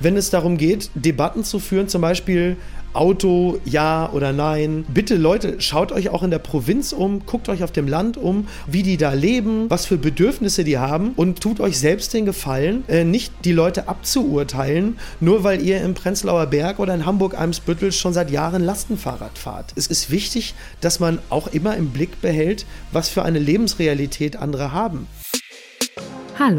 wenn es darum geht, Debatten zu führen, zum Beispiel Auto, ja oder nein. Bitte Leute, schaut euch auch in der Provinz um, guckt euch auf dem Land um, wie die da leben, was für Bedürfnisse die haben und tut euch selbst den Gefallen, äh, nicht die Leute abzuurteilen, nur weil ihr im Prenzlauer Berg oder in Hamburg-Eimsbüttel schon seit Jahren Lastenfahrrad fahrt. Es ist wichtig, dass man auch immer im Blick behält, was für eine Lebensrealität andere haben. Hallo,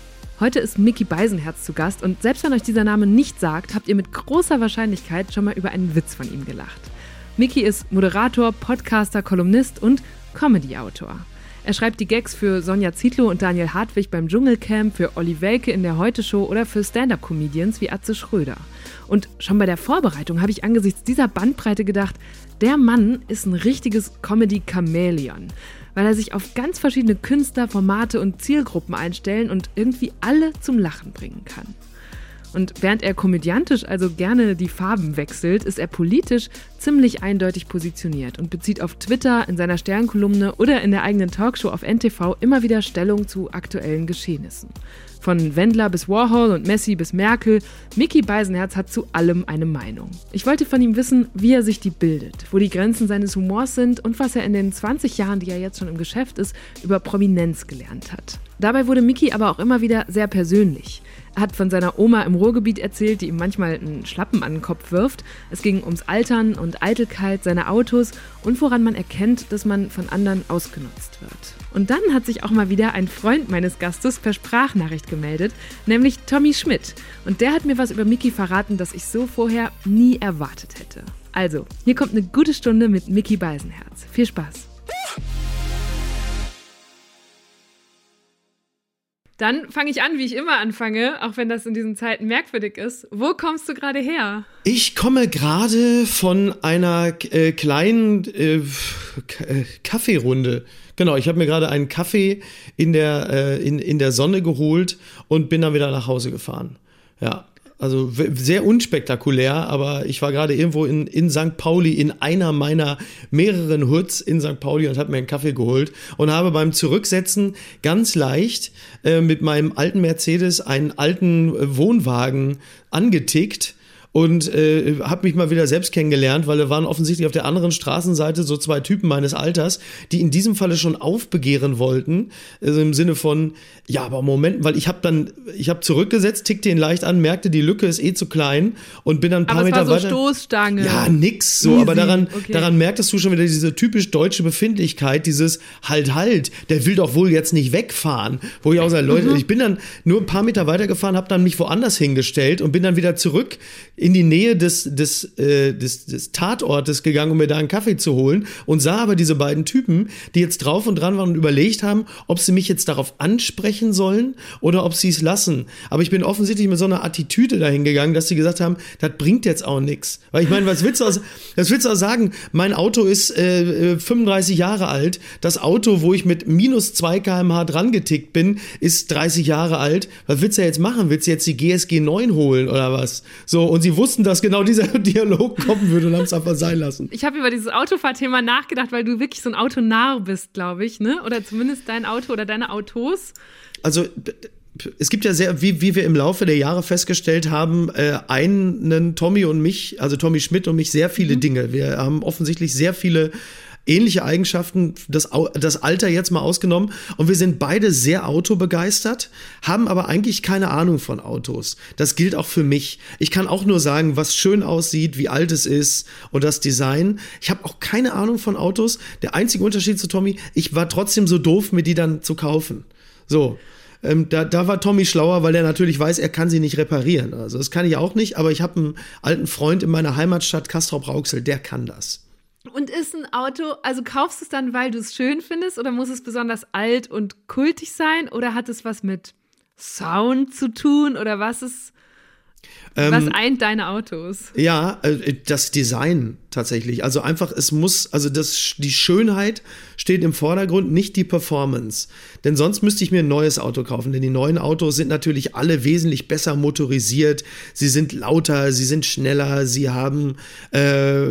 Heute ist Mickey Beisenherz zu Gast und selbst wenn euch dieser Name nicht sagt, habt ihr mit großer Wahrscheinlichkeit schon mal über einen Witz von ihm gelacht. Mickey ist Moderator, Podcaster, Kolumnist und Comedy-Autor. Er schreibt die Gags für Sonja Zietlow und Daniel Hartwig beim Dschungelcamp, für Olli Welke in der Heute-Show oder für Stand-Up-Comedians wie Atze Schröder. Und schon bei der Vorbereitung habe ich angesichts dieser Bandbreite gedacht, der Mann ist ein richtiges Comedy-Chamäleon, weil er sich auf ganz verschiedene Künstler, Formate und Zielgruppen einstellen und irgendwie alle zum Lachen bringen kann. Und während er komödiantisch also gerne die Farben wechselt, ist er politisch ziemlich eindeutig positioniert und bezieht auf Twitter, in seiner Sternkolumne oder in der eigenen Talkshow auf NTV immer wieder Stellung zu aktuellen Geschehnissen. Von Wendler bis Warhol und Messi bis Merkel, Mickey Beisenherz hat zu allem eine Meinung. Ich wollte von ihm wissen, wie er sich die bildet, wo die Grenzen seines Humors sind und was er in den 20 Jahren, die er jetzt schon im Geschäft ist, über Prominenz gelernt hat. Dabei wurde Mickey aber auch immer wieder sehr persönlich. Er hat von seiner Oma im Ruhrgebiet erzählt, die ihm manchmal einen Schlappen an den Kopf wirft. Es ging ums Altern und Eitelkeit seiner Autos und woran man erkennt, dass man von anderen ausgenutzt wird. Und dann hat sich auch mal wieder ein Freund meines Gastes per Sprachnachricht gemeldet, nämlich Tommy Schmidt. Und der hat mir was über Mickey verraten, das ich so vorher nie erwartet hätte. Also, hier kommt eine gute Stunde mit Mickey Beisenherz. Viel Spaß! Dann fange ich an, wie ich immer anfange, auch wenn das in diesen Zeiten merkwürdig ist. Wo kommst du gerade her? Ich komme gerade von einer äh, kleinen äh, äh, Kaffeerunde. Genau, ich habe mir gerade einen Kaffee in der, äh, in, in der Sonne geholt und bin dann wieder nach Hause gefahren. Ja. Also sehr unspektakulär, aber ich war gerade irgendwo in, in St. Pauli in einer meiner mehreren Hoods in St. Pauli und habe mir einen Kaffee geholt und habe beim Zurücksetzen ganz leicht äh, mit meinem alten Mercedes einen alten Wohnwagen angetickt und äh, habe mich mal wieder selbst kennengelernt, weil da waren offensichtlich auf der anderen Straßenseite so zwei Typen meines Alters, die in diesem Falle schon aufbegehren wollten, also im Sinne von, ja, aber Moment, weil ich habe dann, ich habe zurückgesetzt, tickte ihn leicht an, merkte, die Lücke ist eh zu klein und bin dann ein paar aber Meter war so weiter. Stoßstange. Ja, nix so, Easy, aber daran, okay. daran merktest du schon wieder diese typisch deutsche Befindlichkeit, dieses halt, halt, der will doch wohl jetzt nicht wegfahren. Wo ich auch sage, Leute, Mhm. ich bin dann nur ein paar Meter weitergefahren, habe dann mich woanders hingestellt und bin dann wieder zurück in die Nähe des, des, äh, des, des Tatortes gegangen, um mir da einen Kaffee zu holen und sah aber diese beiden Typen, die jetzt drauf und dran waren und überlegt haben, ob sie mich jetzt darauf ansprechen sollen oder ob sie es lassen. Aber ich bin offensichtlich mit so einer Attitüde dahin gegangen, dass sie gesagt haben, das bringt jetzt auch nichts. Weil ich meine, was willst du aus, was willst du auch sagen? Mein Auto ist äh, äh, 35 Jahre alt. Das Auto, wo ich mit minus 2 kmh dran getickt bin, ist 30 Jahre alt. Was willst du jetzt machen? Willst du jetzt die GSG 9 holen oder was? So, und sie wussten, dass genau dieser Dialog kommen würde und haben es einfach sein lassen. Ich habe über dieses Autofahrthema nachgedacht, weil du wirklich so ein Autonarr bist, glaube ich, ne? Oder zumindest dein Auto oder deine Autos. Also es gibt ja sehr, wie, wie wir im Laufe der Jahre festgestellt haben, äh, einen Tommy und mich, also Tommy Schmidt und mich, sehr viele Dinge. Wir haben offensichtlich sehr viele ähnliche Eigenschaften, das, das Alter jetzt mal ausgenommen. Und wir sind beide sehr autobegeistert, haben aber eigentlich keine Ahnung von Autos. Das gilt auch für mich. Ich kann auch nur sagen, was schön aussieht, wie alt es ist und das Design. Ich habe auch keine Ahnung von Autos. Der einzige Unterschied zu Tommy, ich war trotzdem so doof, mir die dann zu kaufen. So. Ähm, da, da war Tommy schlauer, weil er natürlich weiß, er kann sie nicht reparieren. Also das kann ich auch nicht, aber ich habe einen alten Freund in meiner Heimatstadt Castrop-Rauxel, der kann das. Und ist ein Auto, also kaufst du es dann, weil du es schön findest oder muss es besonders alt und kultig sein oder hat es was mit Sound zu tun oder was ist Ähm, Was eint deine Autos? Ja, äh, das Design tatsächlich. Also einfach, es muss, also das, die Schönheit steht im Vordergrund, nicht die Performance. Denn sonst müsste ich mir ein neues Auto kaufen, denn die neuen Autos sind natürlich alle wesentlich besser motorisiert. Sie sind lauter, sie sind schneller, sie haben äh,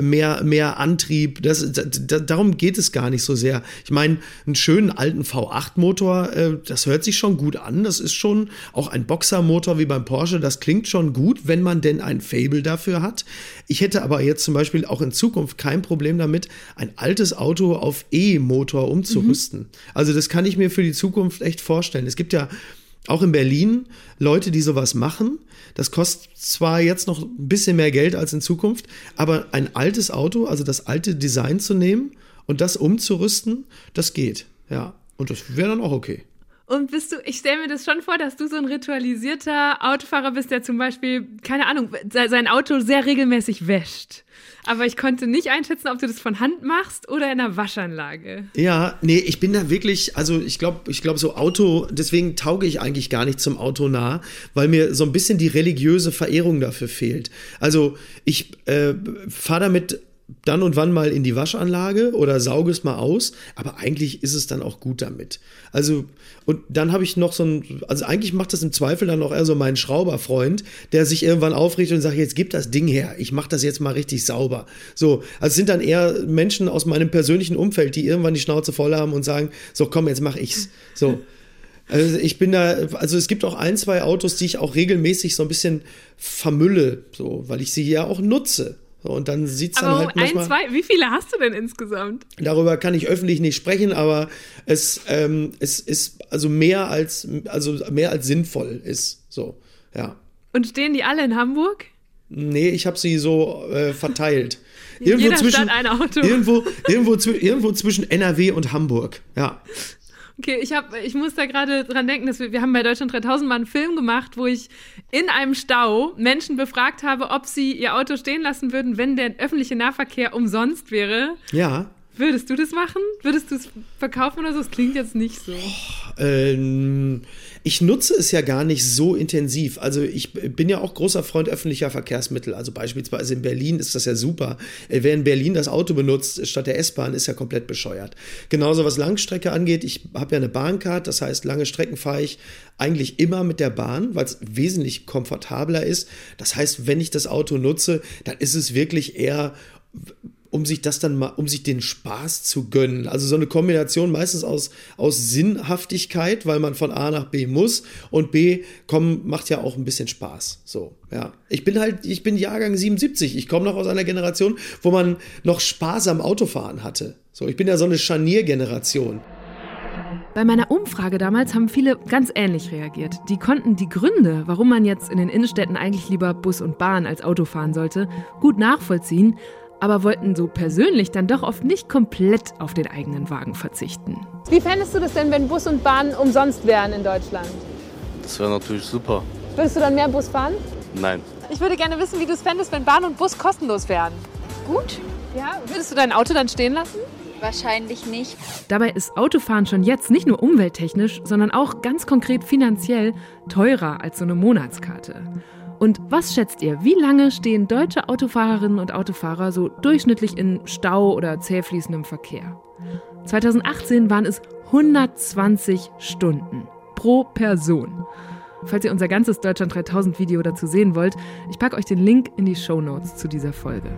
mehr, mehr Antrieb. Das, das, darum geht es gar nicht so sehr. Ich meine, einen schönen alten V8-Motor, äh, das hört sich schon gut an. Das ist schon auch ein Boxermotor wie beim Porsche. Das klingt schon gut, wenn man denn ein Fable dafür hat. Ich hätte aber jetzt zum Beispiel auch in Zukunft kein Problem damit, ein altes Auto auf E-Motor umzurüsten. Mhm. Also das kann ich mir für die Zukunft echt vorstellen. Es gibt ja auch in Berlin Leute, die sowas machen. Das kostet zwar jetzt noch ein bisschen mehr Geld als in Zukunft, aber ein altes Auto, also das alte Design zu nehmen und das umzurüsten, das geht. Ja, und das wäre dann auch okay. Und bist du, ich stelle mir das schon vor, dass du so ein ritualisierter Autofahrer bist, der zum Beispiel, keine Ahnung, sein Auto sehr regelmäßig wäscht. Aber ich konnte nicht einschätzen, ob du das von Hand machst oder in einer Waschanlage. Ja, nee, ich bin da wirklich, also ich glaube, ich glaube, so Auto, deswegen tauge ich eigentlich gar nicht zum Auto nah, weil mir so ein bisschen die religiöse Verehrung dafür fehlt. Also ich äh, fahre damit dann und wann mal in die Waschanlage oder sauge es mal aus, aber eigentlich ist es dann auch gut damit. Also, und dann habe ich noch so ein, also eigentlich macht das im Zweifel dann auch eher so mein Schrauberfreund, der sich irgendwann aufrichtet und sagt, jetzt gib das Ding her, ich mache das jetzt mal richtig sauber. So, also sind dann eher Menschen aus meinem persönlichen Umfeld, die irgendwann die Schnauze voll haben und sagen, so komm, jetzt mach ich's. So. Also ich bin da, also es gibt auch ein, zwei Autos, die ich auch regelmäßig so ein bisschen vermülle, so, weil ich sie ja auch nutze. Und dann sieht es dann halt manchmal, ein, zwei, wie viele hast du denn insgesamt? Darüber kann ich öffentlich nicht sprechen, aber es, ähm, es ist also mehr als, also mehr als sinnvoll ist. So, ja. Und stehen die alle in Hamburg? Nee, ich habe sie so äh, verteilt. irgendwo Jeder zwischen, ein Auto. Irgendwo, irgendwo, irgendwo zwischen NRW und Hamburg, ja. Okay, ich, hab, ich muss da gerade dran denken, dass wir, wir haben bei Deutschland 3000 mal einen Film gemacht, wo ich in einem Stau Menschen befragt habe, ob sie ihr Auto stehen lassen würden, wenn der öffentliche Nahverkehr umsonst wäre. Ja. Würdest du das machen? Würdest du es verkaufen oder so? Das klingt jetzt nicht so. Oh, ähm, ich nutze es ja gar nicht so intensiv. Also ich bin ja auch großer Freund öffentlicher Verkehrsmittel. Also beispielsweise in Berlin ist das ja super. Äh, wer in Berlin das Auto benutzt statt der S-Bahn, ist ja komplett bescheuert. Genauso was Langstrecke angeht. Ich habe ja eine Bahncard, das heißt lange Strecken fahre ich eigentlich immer mit der Bahn, weil es wesentlich komfortabler ist. Das heißt, wenn ich das Auto nutze, dann ist es wirklich eher um sich das dann mal, um sich den Spaß zu gönnen. Also so eine Kombination meistens aus, aus Sinnhaftigkeit, weil man von A nach B muss und B kommen, macht ja auch ein bisschen Spaß. So, ja. Ich bin halt, ich bin Jahrgang 77. Ich komme noch aus einer Generation, wo man noch Spaß am Autofahren hatte. So, ich bin ja so eine Scharniergeneration. Bei meiner Umfrage damals haben viele ganz ähnlich reagiert. Die konnten die Gründe, warum man jetzt in den Innenstädten eigentlich lieber Bus und Bahn als Auto fahren sollte, gut nachvollziehen aber wollten so persönlich dann doch oft nicht komplett auf den eigenen Wagen verzichten. Wie fändest du das denn, wenn Bus und Bahn umsonst wären in Deutschland? Das wäre natürlich super. Würdest du dann mehr Bus fahren? Nein. Ich würde gerne wissen, wie du es fändest, wenn Bahn und Bus kostenlos wären. Gut. Ja, würdest du dein Auto dann stehen lassen? Wahrscheinlich nicht. Dabei ist Autofahren schon jetzt nicht nur umwelttechnisch, sondern auch ganz konkret finanziell teurer als so eine Monatskarte. Und was schätzt ihr, wie lange stehen deutsche Autofahrerinnen und Autofahrer so durchschnittlich in Stau oder zähfließendem Verkehr? 2018 waren es 120 Stunden pro Person. Falls ihr unser ganzes Deutschland 3000 Video dazu sehen wollt, ich packe euch den Link in die Show Notes zu dieser Folge.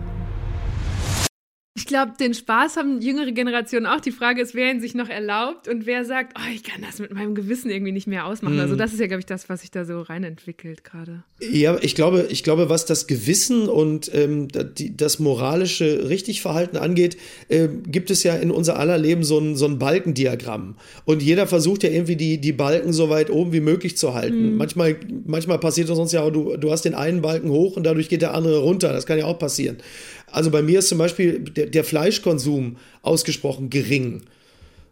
Ich glaube, den Spaß haben jüngere Generationen auch. Die Frage ist, wer ihn sich noch erlaubt und wer sagt, oh, ich kann das mit meinem Gewissen irgendwie nicht mehr ausmachen. Mhm. Also das ist ja, glaube ich, das, was sich da so reinentwickelt gerade. Ja, ich glaube, ich glaube, was das Gewissen und ähm, die, das moralische Richtigverhalten angeht, äh, gibt es ja in unser aller Leben so ein, so ein Balkendiagramm. Und jeder versucht ja irgendwie die, die Balken so weit oben wie möglich zu halten. Mhm. Manchmal, manchmal passiert es uns ja, du, du hast den einen Balken hoch und dadurch geht der andere runter. Das kann ja auch passieren. Also bei mir ist zum Beispiel der, der Fleischkonsum ausgesprochen gering.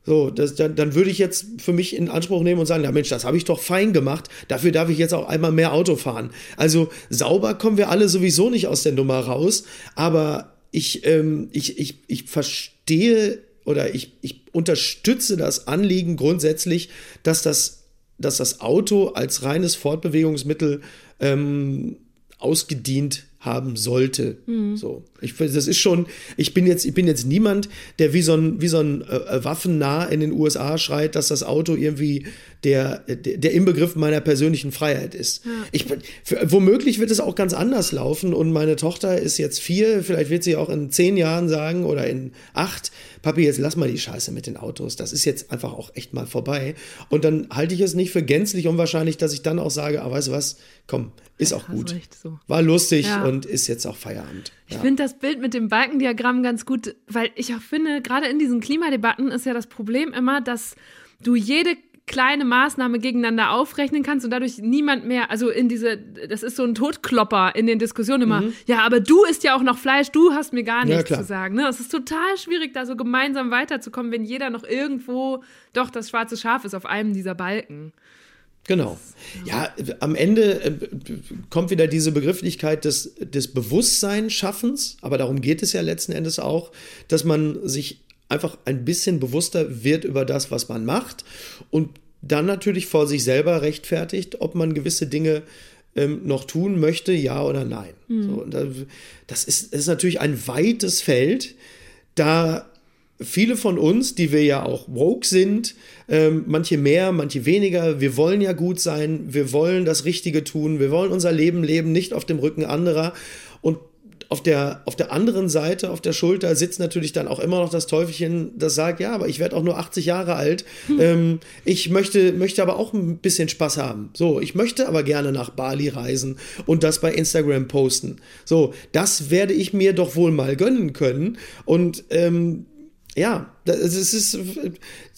So, das, dann, dann würde ich jetzt für mich in Anspruch nehmen und sagen, ja Mensch, das habe ich doch fein gemacht. Dafür darf ich jetzt auch einmal mehr Auto fahren. Also sauber kommen wir alle sowieso nicht aus der Nummer raus. Aber ich, ähm, ich, ich, ich verstehe oder ich, ich unterstütze das Anliegen grundsätzlich, dass das, dass das Auto als reines Fortbewegungsmittel ähm, ausgedient haben sollte. Mhm. So, ich das ist schon. Ich bin jetzt, ich bin jetzt niemand, der wie so ein wie so ein äh, Waffennah in den USA schreit, dass das Auto irgendwie der der, der Inbegriff meiner persönlichen Freiheit ist. Ja. Ich für, womöglich wird es auch ganz anders laufen und meine Tochter ist jetzt vier, vielleicht wird sie auch in zehn Jahren sagen oder in acht, Papi, jetzt lass mal die Scheiße mit den Autos. Das ist jetzt einfach auch echt mal vorbei. Und dann halte ich es nicht für gänzlich unwahrscheinlich, dass ich dann auch sage, ah, weißt du was, komm, ist auch gut. So. War lustig ja. und ist jetzt auch Feierabend. Ich finde das Bild mit dem Balkendiagramm ganz gut, weil ich auch finde, gerade in diesen Klimadebatten ist ja das Problem immer, dass du jede kleine Maßnahme gegeneinander aufrechnen kannst und dadurch niemand mehr, also in diese, das ist so ein Totklopper in den Diskussionen immer, mhm. ja, aber du isst ja auch noch Fleisch, du hast mir gar nichts ja, zu sagen. Ne? Es ist total schwierig, da so gemeinsam weiterzukommen, wenn jeder noch irgendwo doch das schwarze Schaf ist auf einem dieser Balken. Genau. Ja, am Ende äh, kommt wieder diese Begrifflichkeit des, des Bewusstseinsschaffens, aber darum geht es ja letzten Endes auch, dass man sich einfach ein bisschen bewusster wird über das, was man macht und dann natürlich vor sich selber rechtfertigt, ob man gewisse Dinge ähm, noch tun möchte, ja oder nein. Mhm. So, das, ist, das ist natürlich ein weites Feld, da viele von uns, die wir ja auch woke sind, ähm, manche mehr, manche weniger, wir wollen ja gut sein, wir wollen das Richtige tun, wir wollen unser Leben leben, nicht auf dem Rücken anderer. Und auf der, auf der anderen Seite, auf der Schulter, sitzt natürlich dann auch immer noch das Teufelchen, das sagt, ja, aber ich werde auch nur 80 Jahre alt. Hm. Ähm, ich möchte, möchte aber auch ein bisschen Spaß haben. So, ich möchte aber gerne nach Bali reisen und das bei Instagram posten. So, das werde ich mir doch wohl mal gönnen können. Und ähm, ja, es ist,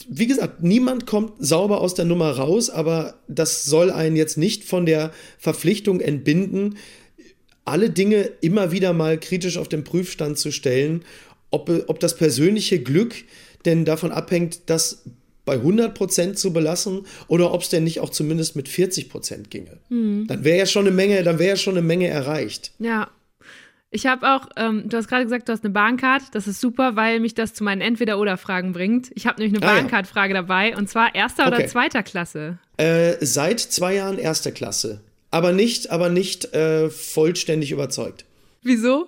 wie gesagt, niemand kommt sauber aus der Nummer raus, aber das soll einen jetzt nicht von der Verpflichtung entbinden, alle Dinge immer wieder mal kritisch auf den Prüfstand zu stellen, ob, ob das persönliche Glück denn davon abhängt, das bei 100% zu belassen oder ob es denn nicht auch zumindest mit 40% ginge. Mhm. Dann wäre ja schon eine Menge, dann wäre ja schon eine Menge erreicht. Ja, ich habe auch, ähm, du hast gerade gesagt, du hast eine Bahncard. Das ist super, weil mich das zu meinen Entweder-Oder-Fragen bringt. Ich habe nämlich eine ah, Bahncard-Frage ja. dabei und zwar erster okay. oder zweiter Klasse? Äh, seit zwei Jahren erste Klasse. Aber nicht, aber nicht äh, vollständig überzeugt. Wieso?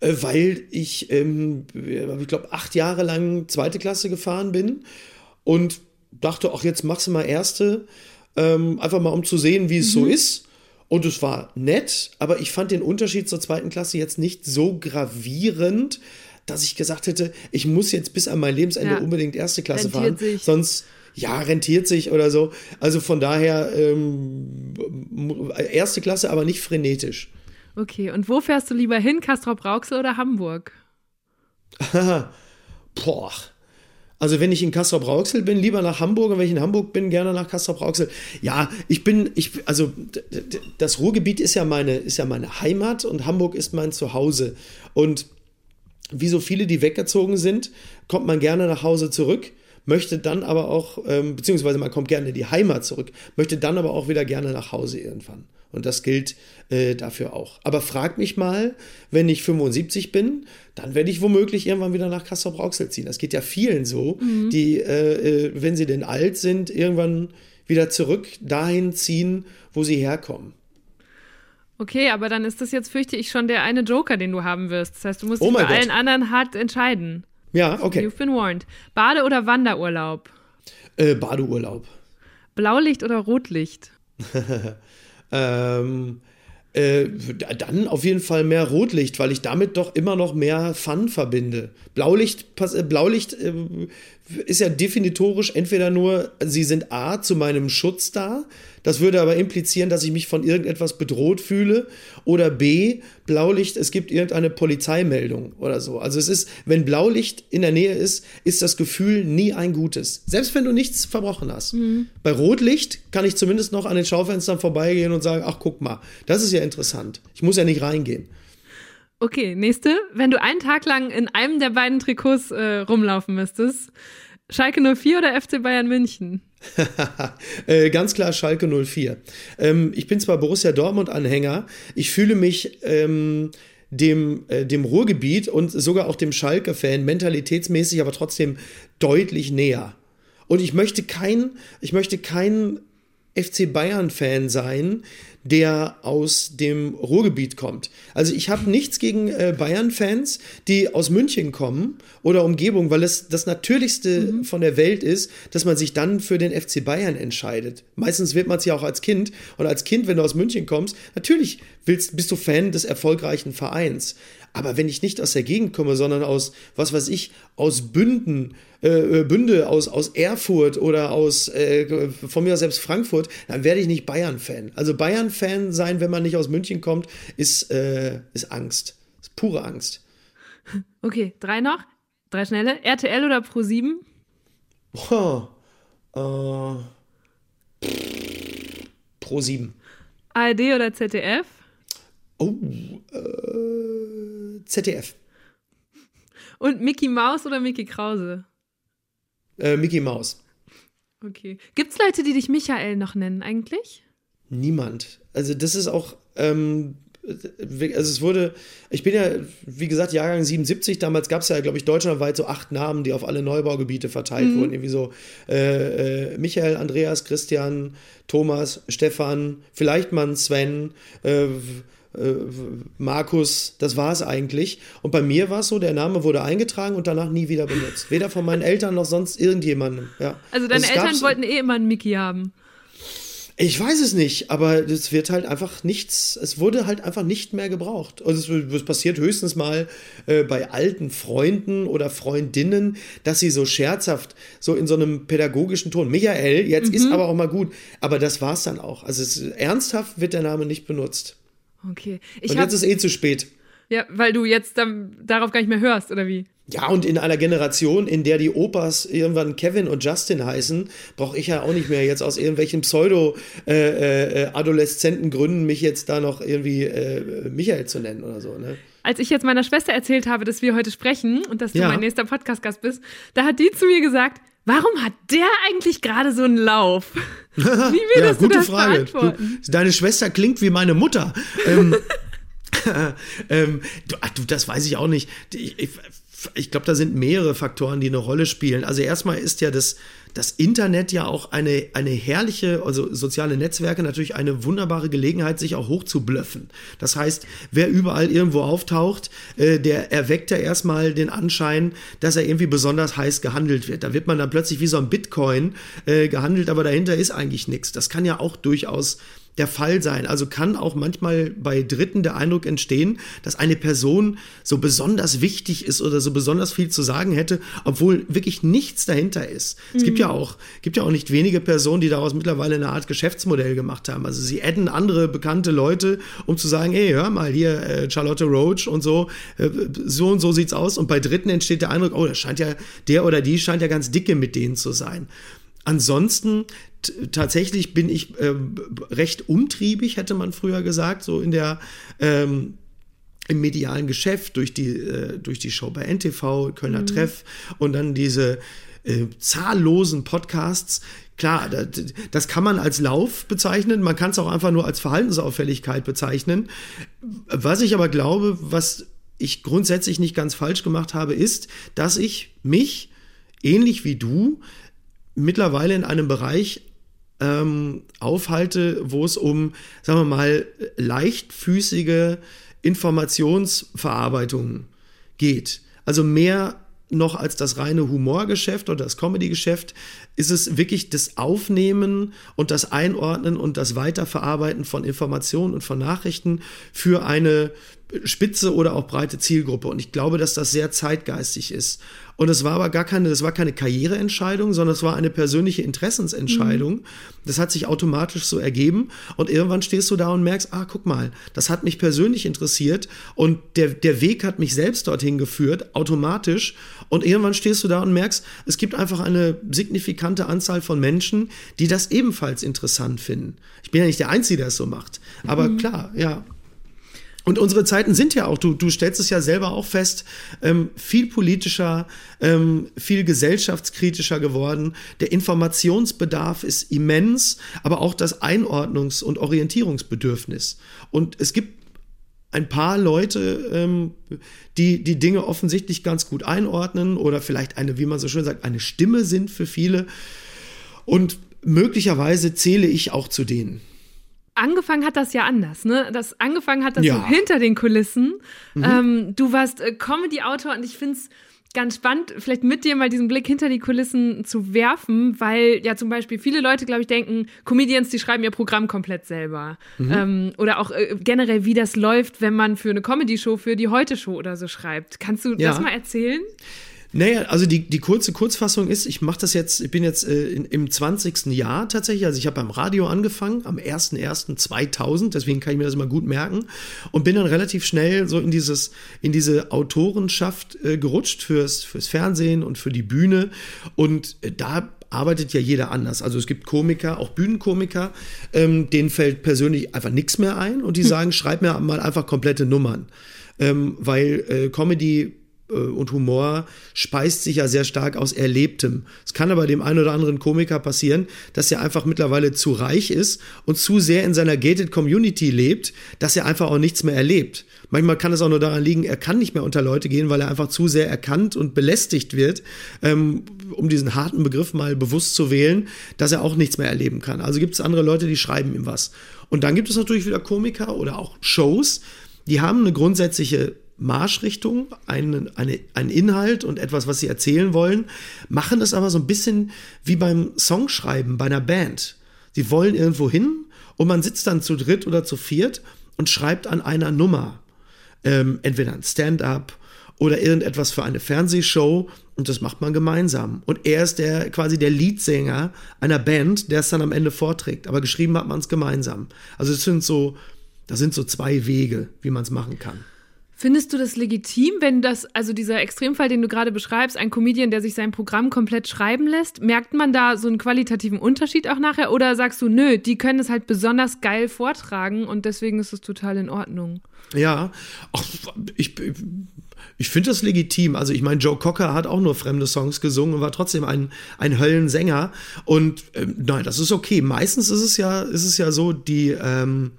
Äh, weil ich, ähm, ich glaube, acht Jahre lang zweite Klasse gefahren bin und dachte, ach, jetzt machst du mal erste. Ähm, einfach mal, um zu sehen, wie es mhm. so ist. Und es war nett, aber ich fand den Unterschied zur zweiten Klasse jetzt nicht so gravierend, dass ich gesagt hätte, ich muss jetzt bis an mein Lebensende ja. unbedingt erste Klasse rentiert fahren. Sich. Sonst, ja, rentiert sich oder so. Also von daher ähm, erste Klasse, aber nicht frenetisch. Okay, und wo fährst du lieber hin, Castrop-Rauxel oder Hamburg? Boah. Also wenn ich in Kassel-Brauxel bin, lieber nach Hamburg und wenn ich in Hamburg bin, gerne nach Kassel-Brauxel. Ja, ich bin, ich, also das Ruhrgebiet ist ja meine, ist ja meine Heimat und Hamburg ist mein Zuhause. Und wie so viele, die weggezogen sind, kommt man gerne nach Hause zurück, möchte dann aber auch, ähm, beziehungsweise man kommt gerne in die Heimat zurück, möchte dann aber auch wieder gerne nach Hause irgendwann. Und das gilt äh, dafür auch. Aber frag mich mal, wenn ich 75 bin, dann werde ich womöglich irgendwann wieder nach Kassel-Brauxel ziehen. Das geht ja vielen so, mhm. die, äh, äh, wenn sie denn alt sind, irgendwann wieder zurück dahin ziehen, wo sie herkommen. Okay, aber dann ist das jetzt, fürchte ich, schon der eine Joker, den du haben wirst. Das heißt, du musst oh dich bei Gott. allen anderen hart entscheiden. Ja, okay. You've been warned. Bade- oder Wanderurlaub? Äh, Badeurlaub. Blaulicht oder Rotlicht? Ähm, äh, dann auf jeden Fall mehr Rotlicht, weil ich damit doch immer noch mehr Fun verbinde. Blaulicht, äh, Blaulicht äh, ist ja definitorisch entweder nur, sie sind A zu meinem Schutz da, das würde aber implizieren, dass ich mich von irgendetwas bedroht fühle, oder B, Blaulicht, es gibt irgendeine Polizeimeldung oder so. Also es ist, wenn Blaulicht in der Nähe ist, ist das Gefühl nie ein gutes. Selbst wenn du nichts verbrochen hast. Mhm. Bei Rotlicht kann ich zumindest noch an den Schaufenstern vorbeigehen und sagen, ach guck mal, das ist ja interessant. Ich muss ja nicht reingehen. Okay, nächste. Wenn du einen Tag lang in einem der beiden Trikots äh, rumlaufen müsstest, Schalke 04 oder FC Bayern München? äh, ganz klar Schalke 04. Ähm, ich bin zwar Borussia Dortmund-Anhänger, ich fühle mich ähm, dem, äh, dem Ruhrgebiet und sogar auch dem Schalke-Fan mentalitätsmäßig, aber trotzdem deutlich näher. Und ich möchte kein, ich möchte kein FC Bayern-Fan sein, der aus dem Ruhrgebiet kommt. Also ich habe nichts gegen äh, Bayern-Fans, die aus München kommen oder Umgebung, weil es das Natürlichste mhm. von der Welt ist, dass man sich dann für den FC Bayern entscheidet. Meistens wird man es ja auch als Kind. Und als Kind, wenn du aus München kommst, natürlich willst, bist du Fan des erfolgreichen Vereins. Aber wenn ich nicht aus der Gegend komme, sondern aus, was weiß ich, aus Bünden, äh, äh, Bünde, aus, aus Erfurt oder aus, äh, von mir aus selbst Frankfurt, dann werde ich nicht Bayern-Fan. Also Bayern-Fan sein, wenn man nicht aus München kommt, ist, äh, ist Angst. Ist pure Angst. Okay, drei noch. Drei schnelle. RTL oder Pro7? Oh, äh, Pro7. ARD oder ZDF? Oh, äh, ZDF. Und Mickey Maus oder Mickey Krause? Äh, Mickey Maus. Okay. Gibt es Leute, die dich Michael noch nennen eigentlich? Niemand. Also das ist auch, ähm, also es wurde, ich bin ja, wie gesagt, Jahrgang 77, damals gab es ja, glaube ich, deutschlandweit so acht Namen, die auf alle Neubaugebiete verteilt mhm. wurden. Irgendwie so äh, äh, Michael, Andreas, Christian, Thomas, Stefan, vielleicht mal Sven, äh, äh, Markus, das war es eigentlich. Und bei mir war es so, der Name wurde eingetragen und danach nie wieder benutzt. Weder von meinen Eltern noch sonst irgendjemandem. Ja. Also deine also Eltern wollten eh immer einen Mickey haben. Ich weiß es nicht, aber es wird halt einfach nichts, es wurde halt einfach nicht mehr gebraucht. Also es, es passiert höchstens mal äh, bei alten Freunden oder Freundinnen, dass sie so scherzhaft, so in so einem pädagogischen Ton, Michael, jetzt mhm. ist aber auch mal gut. Aber das war es dann auch. Also es, ernsthaft wird der Name nicht benutzt. Okay. Ich und jetzt ist eh zu spät. Ja, weil du jetzt dann darauf gar nicht mehr hörst, oder wie? Ja, und in einer Generation, in der die Opas irgendwann Kevin und Justin heißen, brauche ich ja auch nicht mehr jetzt aus irgendwelchen Pseudo-Adoleszenten äh, äh, Gründen mich jetzt da noch irgendwie äh, Michael zu nennen oder so. Ne? Als ich jetzt meiner Schwester erzählt habe, dass wir heute sprechen und dass du ja. mein nächster Podcast-Gast bist, da hat die zu mir gesagt, Warum hat der eigentlich gerade so einen Lauf? Wie würdest ja, gute du das Frage. beantworten? Du, deine Schwester klingt wie meine Mutter. ähm, ähm, du, ach, du, das weiß ich auch nicht. Ich, ich, ich glaube, da sind mehrere Faktoren, die eine Rolle spielen. Also erstmal ist ja das, das Internet ja auch eine, eine herrliche, also soziale Netzwerke natürlich eine wunderbare Gelegenheit, sich auch hochzublöffen. Das heißt, wer überall irgendwo auftaucht, äh, der erweckt ja erstmal den Anschein, dass er irgendwie besonders heiß gehandelt wird. Da wird man dann plötzlich wie so ein Bitcoin äh, gehandelt, aber dahinter ist eigentlich nichts. Das kann ja auch durchaus der Fall sein. Also kann auch manchmal bei Dritten der Eindruck entstehen, dass eine Person so besonders wichtig ist oder so besonders viel zu sagen hätte, obwohl wirklich nichts dahinter ist. Mhm. Es gibt ja auch, gibt ja auch nicht wenige Personen, die daraus mittlerweile eine Art Geschäftsmodell gemacht haben. Also sie adden andere bekannte Leute, um zu sagen, ey, hör mal hier äh, Charlotte Roach und so, äh, so und so sieht's aus. Und bei Dritten entsteht der Eindruck, oh, das scheint ja, der oder die scheint ja ganz dicke mit denen zu sein. Ansonsten tatsächlich bin ich äh, recht umtriebig, hätte man früher gesagt, so in der ähm, im medialen Geschäft durch die äh, durch die Show bei NTV Kölner mhm. Treff und dann diese äh, zahllosen Podcasts. Klar, das, das, kann man als Lauf bezeichnen, man kann es auch einfach nur als Verhaltensauffälligkeit bezeichnen. Was ich aber glaube, was ich grundsätzlich nicht ganz falsch gemacht habe, ist, dass ich mich ähnlich wie du mittlerweile in einem Bereich ähm, aufhalte, wo es um, sagen wir mal, leichtfüßige Informationsverarbeitung geht. Also mehr noch als das reine Humorgeschäft oder das Comedygeschäft ist es wirklich das Aufnehmen und das Einordnen und das Weiterverarbeiten von Informationen und von Nachrichten für eine spitze oder auch breite Zielgruppe. Und ich glaube, dass das sehr zeitgeistig ist. Und es war aber gar keine, das war keine Karriereentscheidung, sondern es war eine persönliche Interessensentscheidung. Mhm. Das hat sich automatisch so ergeben. Und irgendwann stehst du da und merkst, ah, guck mal, das hat mich persönlich interessiert und der, der Weg hat mich selbst dorthin geführt, automatisch. Und irgendwann stehst du da und merkst, es gibt einfach eine signifikante Anzahl von Menschen, die das ebenfalls interessant finden. Ich bin ja nicht der Einzige, der es so macht. Aber mhm. klar, ja, und unsere Zeiten sind ja auch, du, du stellst es ja selber auch fest, ähm, viel politischer, ähm, viel gesellschaftskritischer geworden. Der Informationsbedarf ist immens, aber auch das Einordnungs- und Orientierungsbedürfnis. Und es gibt ein paar Leute, ähm, die die Dinge offensichtlich ganz gut einordnen oder vielleicht eine, wie man so schön sagt, eine Stimme sind für viele. Und möglicherweise zähle ich auch zu denen. Angefangen hat das ja anders, ne? Das angefangen hat das Ja. so hinter den Kulissen. Ähm, du warst äh, Comedy-Autor und ich finde es ganz spannend, vielleicht mit dir mal diesen Blick hinter die Kulissen zu werfen, weil ja zum Beispiel viele Leute, glaube ich, denken, Comedians, die schreiben ihr Programm komplett selber. Ähm, oder auch äh, generell, wie das läuft, wenn man für eine Comedy-Show, für die Heute-Show oder so schreibt. Kannst du Ja. das mal erzählen? Naja, also die, die kurze Kurzfassung ist, ich mache das jetzt, ich bin jetzt äh, in, im 20. Jahr tatsächlich, also ich habe beim Radio angefangen, am 01.01.2000, deswegen kann ich mir das immer gut merken und bin dann relativ schnell so in dieses, in diese Autorenschaft äh, gerutscht fürs, fürs Fernsehen und für die Bühne und äh, da arbeitet ja jeder anders. Also es gibt Komiker, auch Bühnenkomiker, ähm, denen fällt persönlich einfach nichts mehr ein und die sagen, schreib mir mal einfach komplette Nummern. Ähm, weil äh, Comedy und Humor speist sich ja sehr stark aus Erlebtem. Es kann aber dem einen oder anderen Komiker passieren, dass er einfach mittlerweile zu reich ist und zu sehr in seiner gated Community lebt, dass er einfach auch nichts mehr erlebt. Manchmal kann es auch nur daran liegen, er kann nicht mehr unter Leute gehen, weil er einfach zu sehr erkannt und belästigt wird, ähm, um diesen harten Begriff mal bewusst zu wählen, dass er auch nichts mehr erleben kann. Also gibt es andere Leute, die schreiben ihm was. Und dann gibt es natürlich wieder Komiker oder auch Shows, die haben eine grundsätzliche Marschrichtung, einen, eine, einen Inhalt und etwas, was sie erzählen wollen, machen das aber so ein bisschen wie beim Songschreiben bei einer Band. Sie wollen irgendwo hin und man sitzt dann zu dritt oder zu viert und schreibt an einer Nummer. Ähm, entweder ein Stand-up oder irgendetwas für eine Fernsehshow und das macht man gemeinsam. Und er ist der quasi der Leadsänger einer Band, der es dann am Ende vorträgt. Aber geschrieben hat man es gemeinsam. Also es sind so, das sind so zwei Wege, wie man es machen kann. Findest du das legitim, wenn das, also dieser Extremfall, den du gerade beschreibst, ein Comedian, der sich sein Programm komplett schreiben lässt, merkt man da so einen qualitativen Unterschied auch nachher? Oder sagst du, nö, die können es halt besonders geil vortragen und deswegen ist es total in Ordnung? Ja, ach, ich, ich finde das legitim. Also ich meine, Joe Cocker hat auch nur fremde Songs gesungen und war trotzdem ein, ein Höllensänger. Und ähm, nein, das ist okay. Meistens ist es ja, ist es ja so, die, ähm,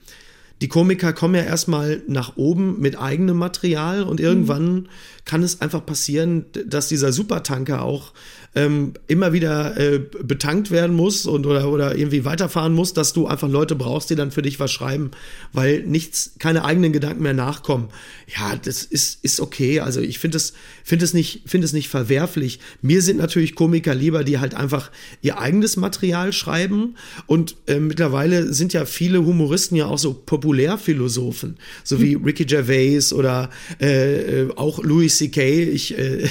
die Komiker kommen ja erstmal nach oben mit eigenem Material und irgendwann kann es einfach passieren, dass dieser Supertanker auch ähm, immer wieder äh, betankt werden muss und oder, oder irgendwie weiterfahren muss, dass du einfach Leute brauchst, die dann für dich was schreiben, weil nichts, keine eigenen Gedanken mehr nachkommen. Ja, das ist, ist okay. Also ich finde es, finde es nicht, finde es nicht verwerflich. Mir sind natürlich Komiker lieber, die halt einfach ihr eigenes Material schreiben und äh, mittlerweile sind ja viele Humoristen ja auch so Populärphilosophen, so wie Ricky Gervais oder äh, äh, auch Louis C.K. Ich, äh,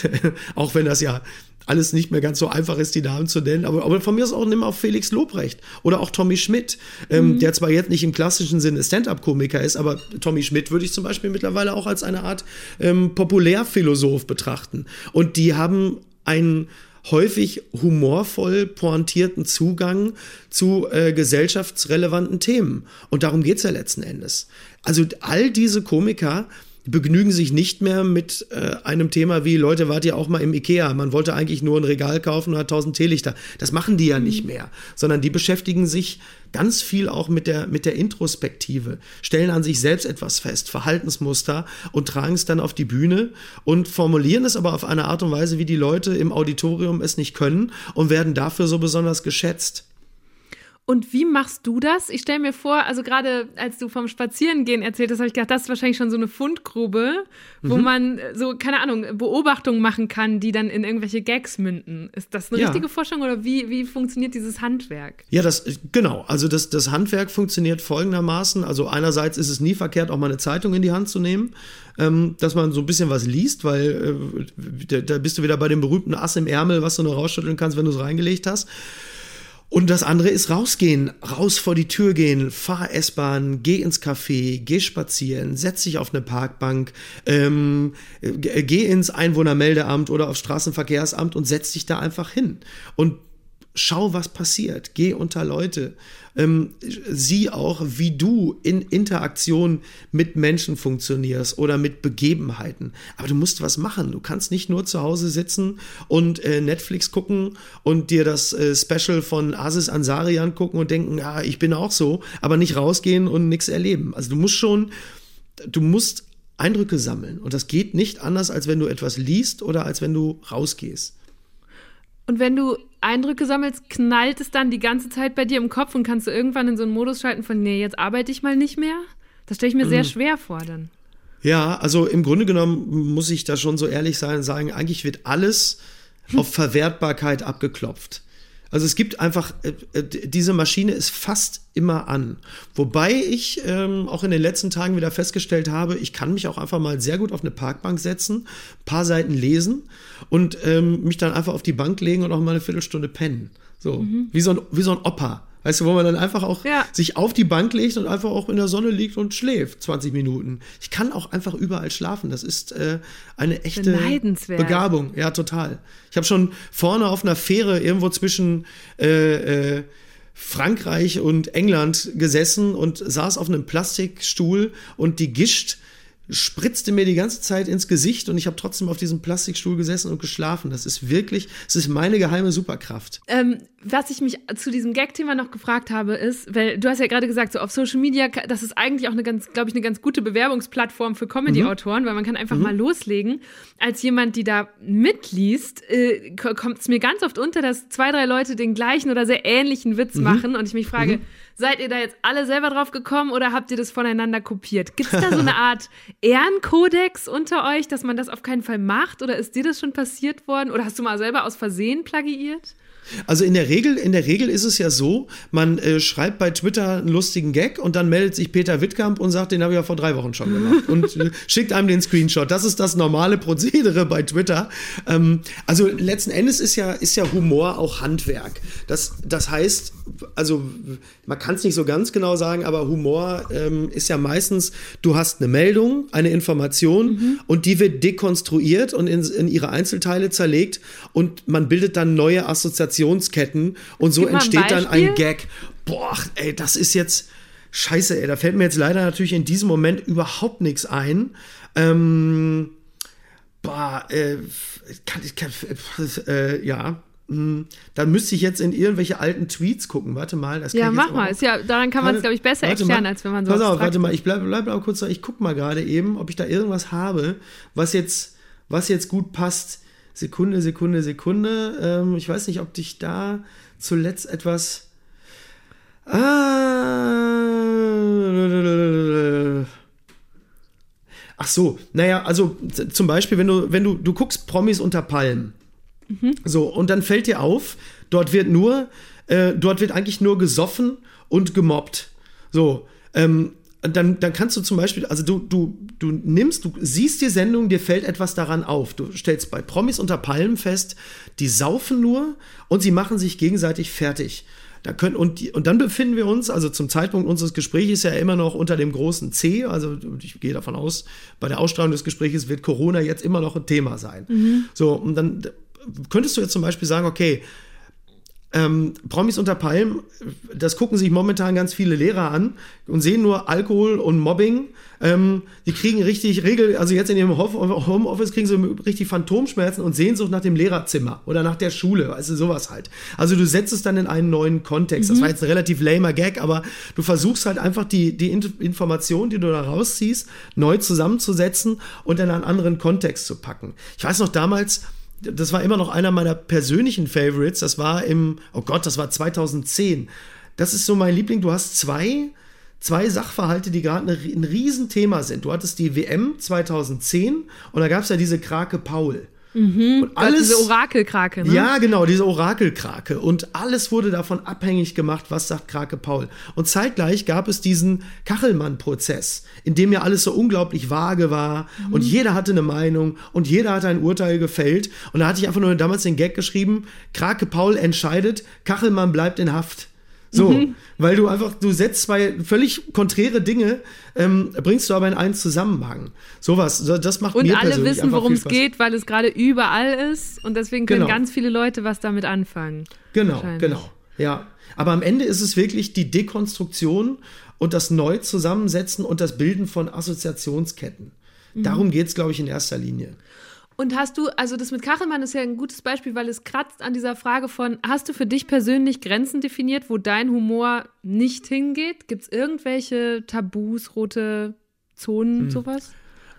auch wenn das ja alles nicht mehr ganz so einfach ist, die Namen zu nennen. Aber, aber von mir ist auch nimm auch Felix Lobrecht oder auch Tommy Schmidt, ähm, der zwar jetzt nicht im klassischen Sinne Stand-up-Komiker ist, aber Tommy Schmidt würde ich zum Beispiel mittlerweile auch als eine Art ähm, Populärphilosoph betrachten. Und die haben einen häufig humorvoll pointierten Zugang zu äh, gesellschaftsrelevanten Themen. Und darum geht's ja letzten Endes. Also all diese Komiker begnügen sich nicht mehr mit äh, einem Thema wie, Leute, wart ihr auch mal im Ikea? Man wollte eigentlich nur ein Regal kaufen und hat 1000 Teelichter. Das machen die ja nicht mehr, sondern die beschäftigen sich ganz viel auch mit der, mit der Introspektive, stellen an sich selbst etwas fest, Verhaltensmuster und tragen es dann auf die Bühne und formulieren es aber auf eine Art und Weise, wie die Leute im Auditorium es nicht können und werden dafür so besonders geschätzt. Und wie machst du das? Ich stelle mir vor, also gerade als du vom Spazierengehen erzählt hast, habe ich gedacht, das ist wahrscheinlich schon so eine Fundgrube, wo Mhm. man so, keine Ahnung, Beobachtungen machen kann, die dann in irgendwelche Gags münden. Ist das eine Ja. richtige Forschung oder wie, wie funktioniert dieses Handwerk? Ja, das genau. Also das, das Handwerk funktioniert folgendermaßen. Also einerseits ist es nie verkehrt, auch mal eine Zeitung in die Hand zu nehmen, ähm, dass man so ein bisschen was liest, weil äh, da, da bist du wieder bei dem berühmten Ass im Ärmel, was du nur rausschütteln kannst, wenn du es reingelegt hast. Und das andere ist rausgehen, raus vor die Tür gehen, fahr S-Bahn, geh ins Café, geh spazieren, setz dich auf eine Parkbank, ähm, g- geh ins Einwohnermeldeamt oder aufs Straßenverkehrsamt und setz dich da einfach hin. Und schau, was passiert. Geh unter Leute. Ähm, sieh auch, wie du in Interaktion mit Menschen funktionierst oder mit Begebenheiten. Aber du musst was machen. Du kannst nicht nur zu Hause sitzen und äh, Netflix gucken und dir das äh, Special von Aziz Ansari angucken und denken, ja, ich bin auch so, aber nicht rausgehen und nichts erleben. Also du musst schon, du musst Eindrücke sammeln. Und das geht nicht anders, als wenn du etwas liest oder als wenn du rausgehst. Und wenn du Eindrücke sammelst, knallt es dann die ganze Zeit bei dir im Kopf und kannst du irgendwann in so einen Modus schalten von, nee, jetzt arbeite ich mal nicht mehr? Das stelle ich mir mhm. sehr schwer vor dann. Ja, also im Grunde genommen muss ich da schon so ehrlich sein und sagen, eigentlich wird alles auf Verwertbarkeit abgeklopft. Also es gibt einfach, äh, äh, diese Maschine ist fast immer an. Wobei ich ähm, auch in den letzten Tagen wieder festgestellt habe, ich kann mich auch einfach mal sehr gut auf eine Parkbank setzen, ein paar Seiten lesen und ähm, mich dann einfach auf die Bank legen und auch mal eine Viertelstunde pennen. So, mhm. wie, so ein, wie so ein Opa. Weißt du, wo man dann einfach auch ja. sich auf die Bank legt und einfach auch in der Sonne liegt und schläft 20 Minuten. Ich kann auch einfach überall schlafen. Das ist äh, eine echte Begabung. Ja, total. Ich habe schon vorne auf einer Fähre irgendwo zwischen äh, äh, Frankreich und England gesessen und saß auf einem Plastikstuhl und die Gischt spritzte mir die ganze Zeit ins Gesicht und ich habe trotzdem auf diesem Plastikstuhl gesessen und geschlafen. Das ist wirklich, es ist meine geheime Superkraft. Ähm, was ich mich zu diesem Gag-Thema noch gefragt habe, ist, weil du hast ja gerade gesagt, so auf Social Media, das ist eigentlich auch eine ganz, glaube ich, eine ganz gute Bewerbungsplattform für Comedy-Autoren, mhm. weil man kann einfach mhm. mal loslegen. Als jemand, die da mitliest, äh, kommt es mir ganz oft unter, dass zwei, drei Leute den gleichen oder sehr ähnlichen Witz mhm. machen und ich mich frage, mhm. seid ihr da jetzt alle selber drauf gekommen oder habt ihr das voneinander kopiert? Gibt es da so eine Art Ehrenkodex unter euch, dass man das auf keinen Fall macht oder ist dir das schon passiert worden oder hast du mal selber aus Versehen plagiiert? Also in der Regel, in der Regel ist es ja so, man äh, schreibt bei Twitter einen lustigen Gag und dann meldet sich Peter Wittkamp und sagt, den habe ich ja vor drei Wochen schon gemacht und äh, schickt einem den Screenshot. Das ist das normale Prozedere bei Twitter. Ähm, also letzten Endes ist ja, ist ja Humor auch Handwerk. Das, das heißt, also man kann es nicht so ganz genau sagen, aber Humor ähm, ist ja meistens, du hast eine Meldung, eine Information mhm. und die wird dekonstruiert und in, in ihre Einzelteile zerlegt und man bildet dann neue Assoziationsketten und so entsteht dann ein Gag. Boah, ey, das ist jetzt scheiße, ey, da fällt mir jetzt leider natürlich in diesem Moment überhaupt nichts ein. Ähm, boah, äh, kann, kann, äh, ja, dann müsste ich jetzt in irgendwelche alten Tweets gucken. Warte mal. Das ja, mach mal. Ist ja, daran kann man es, glaube ich, besser erklären, mal. als wenn man so Pass auf, warte mal. Ich bleibe bleib auch kurz da. Ich gucke mal gerade eben, ob ich da irgendwas habe, was jetzt, was jetzt gut passt. Sekunde, Sekunde, Sekunde. Ähm, ich weiß nicht, ob dich da zuletzt etwas. Ah. Ach so, naja, also zum Beispiel, wenn du, wenn du, du guckst Promis unter Palmen. Mhm. So, und dann fällt dir auf, dort wird nur, äh, dort wird eigentlich nur gesoffen und gemobbt. So, ähm, dann, dann kannst du zum Beispiel, also du, du, du nimmst, du siehst die Sendung, dir fällt etwas daran auf. Du stellst bei Promis unter Palmen fest, die saufen nur und sie machen sich gegenseitig fertig. Da können, und, die, und dann befinden wir uns, also zum Zeitpunkt unseres Gesprächs ja immer noch unter dem großen C. Also ich gehe davon aus, bei der Ausstrahlung des Gesprächs wird Corona jetzt immer noch ein Thema sein. Mhm. So, und dann könntest du jetzt zum Beispiel sagen, okay, ähm, Promis unter Palmen, das gucken sich momentan ganz viele Lehrer an und sehen nur Alkohol und Mobbing. Ähm, die kriegen richtig Regel, also jetzt in ihrem Homeoffice kriegen sie richtig Phantomschmerzen und Sehnsucht nach dem Lehrerzimmer oder nach der Schule, also sowas halt. Also du setzt es dann in einen neuen Kontext. Mhm. Das war jetzt ein relativ lamer Gag, aber du versuchst halt einfach die, die Information, die du da rausziehst, neu zusammenzusetzen und in einen anderen Kontext zu packen. Ich weiß noch damals, das war immer noch einer meiner persönlichen Favorites. Das war im, oh Gott, das war 2010. Das ist so mein Liebling. Du hast zwei, zwei Sachverhalte, die gerade ein Riesenthema sind. Du hattest die WM 2010 und da gab es ja diese Krake Paul. Mhm, und alles, diese Orakelkrake, ne? Ja, genau, diese Orakelkrake. Und alles wurde davon abhängig gemacht, was sagt Krake Paul. Und zeitgleich gab es diesen Kachelmann-Prozess, in dem ja alles so unglaublich vage war mhm. und jeder hatte eine Meinung und jeder hatte ein Urteil gefällt. Und da hatte ich einfach nur damals den Gag geschrieben, Krake Paul entscheidet, Kachelmann bleibt in Haft. So, mhm. weil du einfach, du setzt zwei völlig konträre Dinge, ähm, bringst du aber in einen Zusammenhang. Sowas, das macht und mir persönlich Und alle wissen, worum es geht, weil es gerade überall ist und deswegen können genau. ganz viele Leute was damit anfangen. Genau, genau, ja. Aber am Ende ist es wirklich die Dekonstruktion und das Neu-Zusammensetzen und das Bilden von Assoziationsketten. Mhm. Darum geht es, glaube ich, in erster Linie. Und hast du, also das mit Kachelmann ist ja ein gutes Beispiel, weil es kratzt an dieser Frage von, hast du für dich persönlich Grenzen definiert, wo dein Humor nicht hingeht? Gibt es irgendwelche Tabus, rote Zonen, hm. sowas?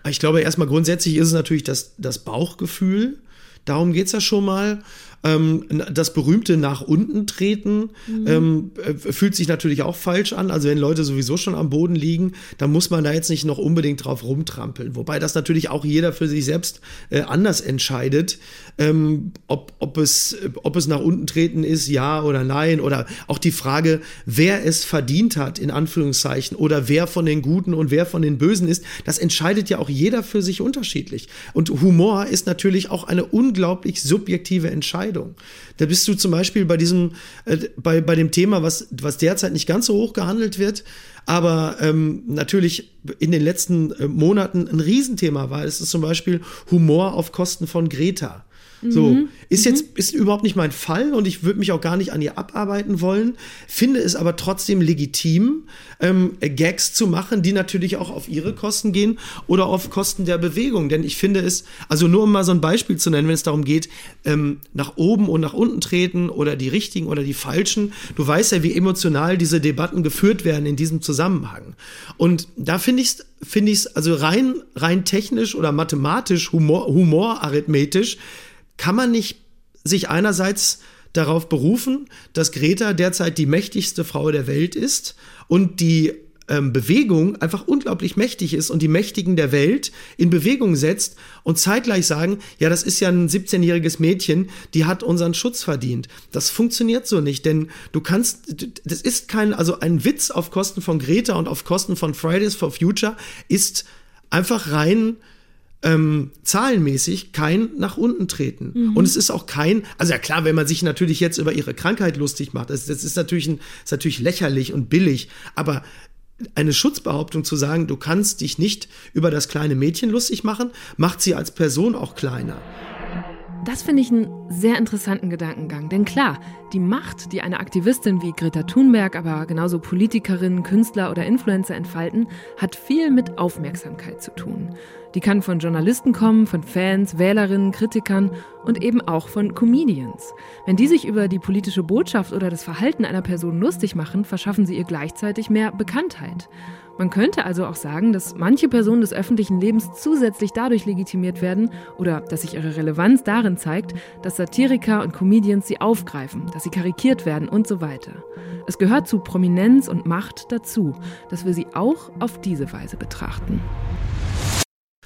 Ich glaube, erstmal grundsätzlich ist es natürlich das, das Bauchgefühl. Darum geht es ja schon mal. Ähm, das berühmte nach unten treten mhm. ähm, äh, fühlt sich natürlich auch falsch an. Also wenn Leute sowieso schon am Boden liegen, dann muss man da jetzt nicht noch unbedingt drauf rumtrampeln. Wobei das natürlich auch jeder für sich selbst äh, anders entscheidet, ähm, ob, ob, es, ob es nach unten treten ist, ja oder nein. Oder auch die Frage, wer es verdient hat, in Anführungszeichen, oder wer von den Guten und wer von den Bösen ist, das entscheidet ja auch jeder für sich unterschiedlich. Und Humor ist natürlich auch eine unglaublich subjektive Entscheidung. Da bist du zum Beispiel bei diesem, äh, bei, bei dem Thema, was, was derzeit nicht ganz so hoch gehandelt wird, aber ähm, natürlich in den letzten äh, Monaten ein Riesenthema war. Es ist zum Beispiel Humor auf Kosten von Greta. So, mhm. ist jetzt mhm. ist überhaupt nicht mein Fall und ich würde mich auch gar nicht an ihr abarbeiten wollen, finde es aber trotzdem legitim, ähm, Gags zu machen, die natürlich auch auf ihre Kosten gehen oder auf Kosten der Bewegung. Denn ich finde es, also nur um mal so ein Beispiel zu nennen, wenn es darum geht, ähm, nach oben und nach unten treten oder die richtigen oder die falschen. Du weißt ja, wie emotional diese Debatten geführt werden in diesem Zusammenhang. Und da finde ich es finde ich es also rein rein technisch oder mathematisch humor humorarithmetisch kann man nicht sich einerseits darauf berufen, dass Greta derzeit die mächtigste Frau der Welt ist und die ähm, Bewegung einfach unglaublich mächtig ist und die Mächtigen der Welt in Bewegung setzt und zeitgleich sagen, ja, das ist ja ein 17-jähriges Mädchen, die hat unseren Schutz verdient. Das funktioniert so nicht, denn du kannst, das ist kein, also ein Witz auf Kosten von Greta und auf Kosten von Fridays for Future ist einfach rein ähm, zahlenmäßig kein nach unten treten. Mhm. Und es ist auch kein, also ja klar, wenn man sich natürlich jetzt über ihre Krankheit lustig macht, das, das ist, natürlich ein, ist natürlich lächerlich und billig, aber eine Schutzbehauptung zu sagen, du kannst dich nicht über das kleine Mädchen lustig machen, macht sie als Person auch kleiner. Das finde ich einen sehr interessanten Gedankengang. Denn klar, die Macht, die eine Aktivistin wie Greta Thunberg, aber genauso Politikerinnen, Künstler oder Influencer entfalten, hat viel mit Aufmerksamkeit zu tun. Die kann von Journalisten kommen, von Fans, Wählerinnen, Kritikern und eben auch von Comedians. Wenn die sich über die politische Botschaft oder das Verhalten einer Person lustig machen, verschaffen sie ihr gleichzeitig mehr Bekanntheit. Man könnte also auch sagen, dass manche Personen des öffentlichen Lebens zusätzlich dadurch legitimiert werden oder dass sich ihre Relevanz darin zeigt, dass Satiriker und Comedians sie aufgreifen, dass sie karikiert werden und so weiter. Es gehört zu Prominenz und Macht dazu, dass wir sie auch auf diese Weise betrachten.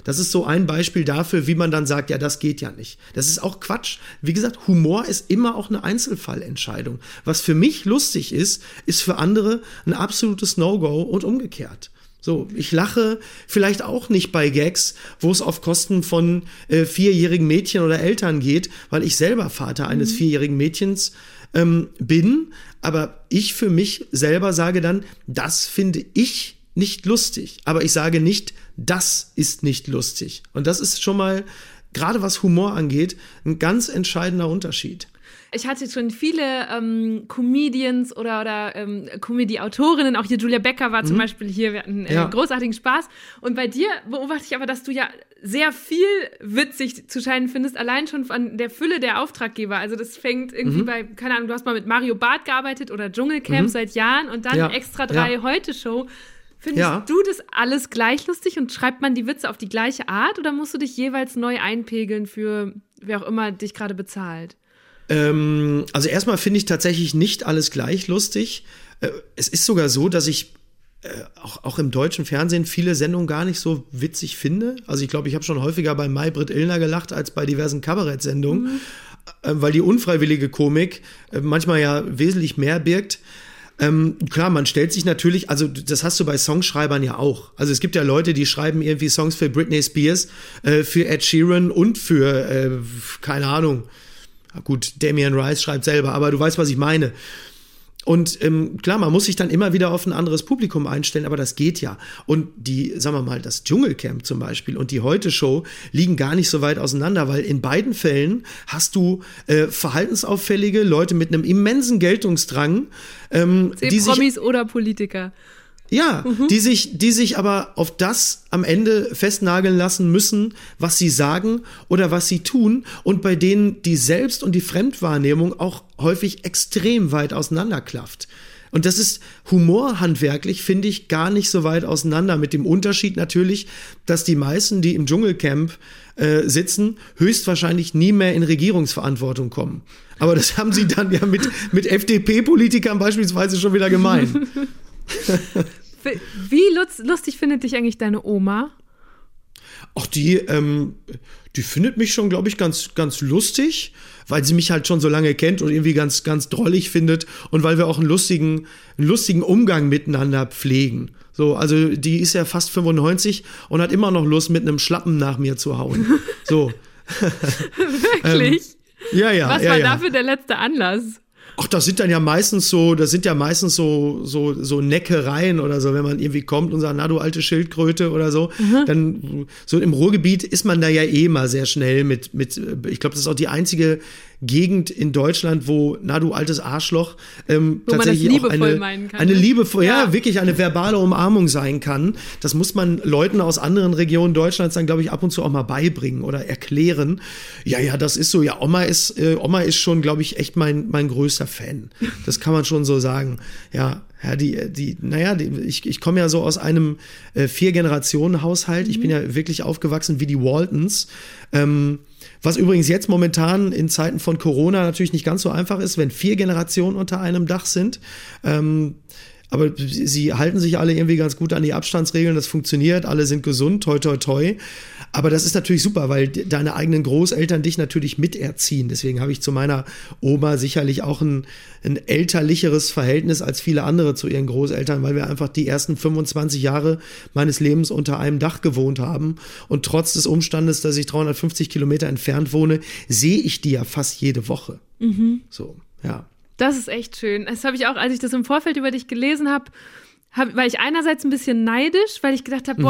Das ist so ein Beispiel dafür, wie man dann sagt, ja, das geht ja nicht. Das ist auch Quatsch. Wie gesagt, Humor ist immer auch eine Einzelfallentscheidung. Was für mich lustig ist, ist für andere ein absolutes No-Go und umgekehrt. So, ich lache vielleicht auch nicht bei Gags, wo es auf Kosten von äh, vierjährigen Mädchen oder Eltern geht, weil ich selber Vater eines mhm. vierjährigen Mädchens ähm, bin. Aber ich für mich selber sage dann, das finde ich nicht lustig. Aber ich sage nicht, das ist nicht lustig. Und das ist schon mal, gerade was Humor angeht, ein ganz entscheidender Unterschied ich hatte schon viele ähm, Comedians oder, oder ähm, Comedy-Autorinnen, auch hier Julia Becker war mhm. zum Beispiel hier, wir hatten äh, ja. großartigen Spaß. Und bei dir beobachte ich aber, dass du ja sehr viel witzig zu scheinen findest, allein schon von der Fülle der Auftraggeber. Also das fängt irgendwie mhm. bei, keine Ahnung, du hast mal mit Mario Barth gearbeitet oder Dschungelcamp mhm. seit Jahren und dann ja. extra drei ja. Heute-Show. Findest ja. du das alles gleich lustig und schreibt man die Witze auf die gleiche Art oder musst du dich jeweils neu einpegeln für wer auch immer dich gerade bezahlt? Ähm, also erstmal finde ich tatsächlich nicht alles gleich lustig. Äh, es ist sogar so, dass ich äh, auch, auch im deutschen Fernsehen viele Sendungen gar nicht so witzig finde. Also ich glaube, ich habe schon häufiger bei Maybrit Illner gelacht als bei diversen Kabarettsendungen, mhm. äh, weil die unfreiwillige Komik manchmal ja wesentlich mehr birgt. Ähm, klar, man stellt sich natürlich, also das hast du bei Songschreibern ja auch. Also es gibt ja Leute, die schreiben irgendwie Songs für Britney Spears, äh, für Ed Sheeran und für, äh, keine Ahnung, gut, Damian Rice schreibt selber, aber du weißt, was ich meine. Und ähm, klar, man muss sich dann immer wieder auf ein anderes Publikum einstellen, aber das geht ja. Und die, sagen wir mal, das Dschungelcamp zum Beispiel und die Heute-Show liegen gar nicht so weit auseinander, weil in beiden Fällen hast du äh, verhaltensauffällige Leute mit einem immensen Geltungsdrang, ähm, die Promis sich, oder Politiker. Ja, mhm. die sich, die sich aber auf das am Ende festnageln lassen müssen, was sie sagen oder was sie tun und bei denen die Selbst- und die Fremdwahrnehmung auch häufig extrem weit auseinanderklafft. Und das ist humorhandwerklich, finde ich, gar nicht so weit auseinander. Mit dem Unterschied natürlich, dass die meisten, die im Dschungelcamp äh, sitzen, höchstwahrscheinlich nie mehr in Regierungsverantwortung kommen. Aber das haben sie dann ja mit, mit FDP-Politikern beispielsweise schon wieder gemein. Wie lustig findet dich eigentlich deine Oma? Ach, die, ähm, die findet mich schon, glaube ich, ganz, ganz lustig, weil sie mich halt schon so lange kennt und irgendwie ganz, ganz drollig findet und weil wir auch einen lustigen, einen lustigen Umgang miteinander pflegen. So, also die ist ja fast 95 und hat immer noch Lust, mit einem Schlappen nach mir zu hauen. So. Wirklich? ähm, ja, ja. Was ja, war ja. dafür der letzte Anlass? Ach, das sind dann ja meistens so, das sind ja meistens so, so, so Neckereien oder so, wenn man irgendwie kommt und sagt, na du alte Schildkröte oder so, mhm. dann so im Ruhrgebiet ist man da ja eh mal sehr schnell mit, mit, ich glaube, das ist auch die einzige Gegend in Deutschland, wo, na du altes Arschloch, ähm, wo tatsächlich auch eine, kann, eine ne? liebevoll, ja. ja. wirklich eine verbale Umarmung sein kann. Das muss man Leuten aus anderen Regionen Deutschlands dann, glaube ich, ab und zu auch mal beibringen oder erklären. Ja, ja, das ist so. Ja, Oma ist, äh, Oma ist schon, glaube ich, echt mein, mein größter Fan. Das kann man schon so sagen. Ja, ja, die, die, naja, die, ich, ich komme ja so aus einem äh, Vier-Generationen-Haushalt. Ich bin ja wirklich aufgewachsen wie die Waltons. Ähm, was übrigens jetzt momentan in Zeiten von Corona natürlich nicht ganz so einfach ist, wenn vier Generationen unter einem Dach sind. Ähm, aber sie halten sich alle irgendwie ganz gut an die Abstandsregeln, das funktioniert, alle sind gesund, toi toi toi. Aber das ist natürlich super, weil deine eigenen Großeltern dich natürlich miterziehen. Deswegen habe ich zu meiner Oma sicherlich auch ein, ein elterlicheres Verhältnis als viele andere zu ihren Großeltern, weil wir einfach die ersten 25 Jahre meines Lebens unter einem Dach gewohnt haben. Und trotz des Umstandes, dass ich 350 Kilometer entfernt wohne, sehe ich die ja fast jede Woche. Mhm. So, ja. Das ist echt schön. Das habe ich auch, als ich das im Vorfeld über dich gelesen habe, hab, war ich einerseits ein bisschen neidisch, weil ich gedacht habe, mhm.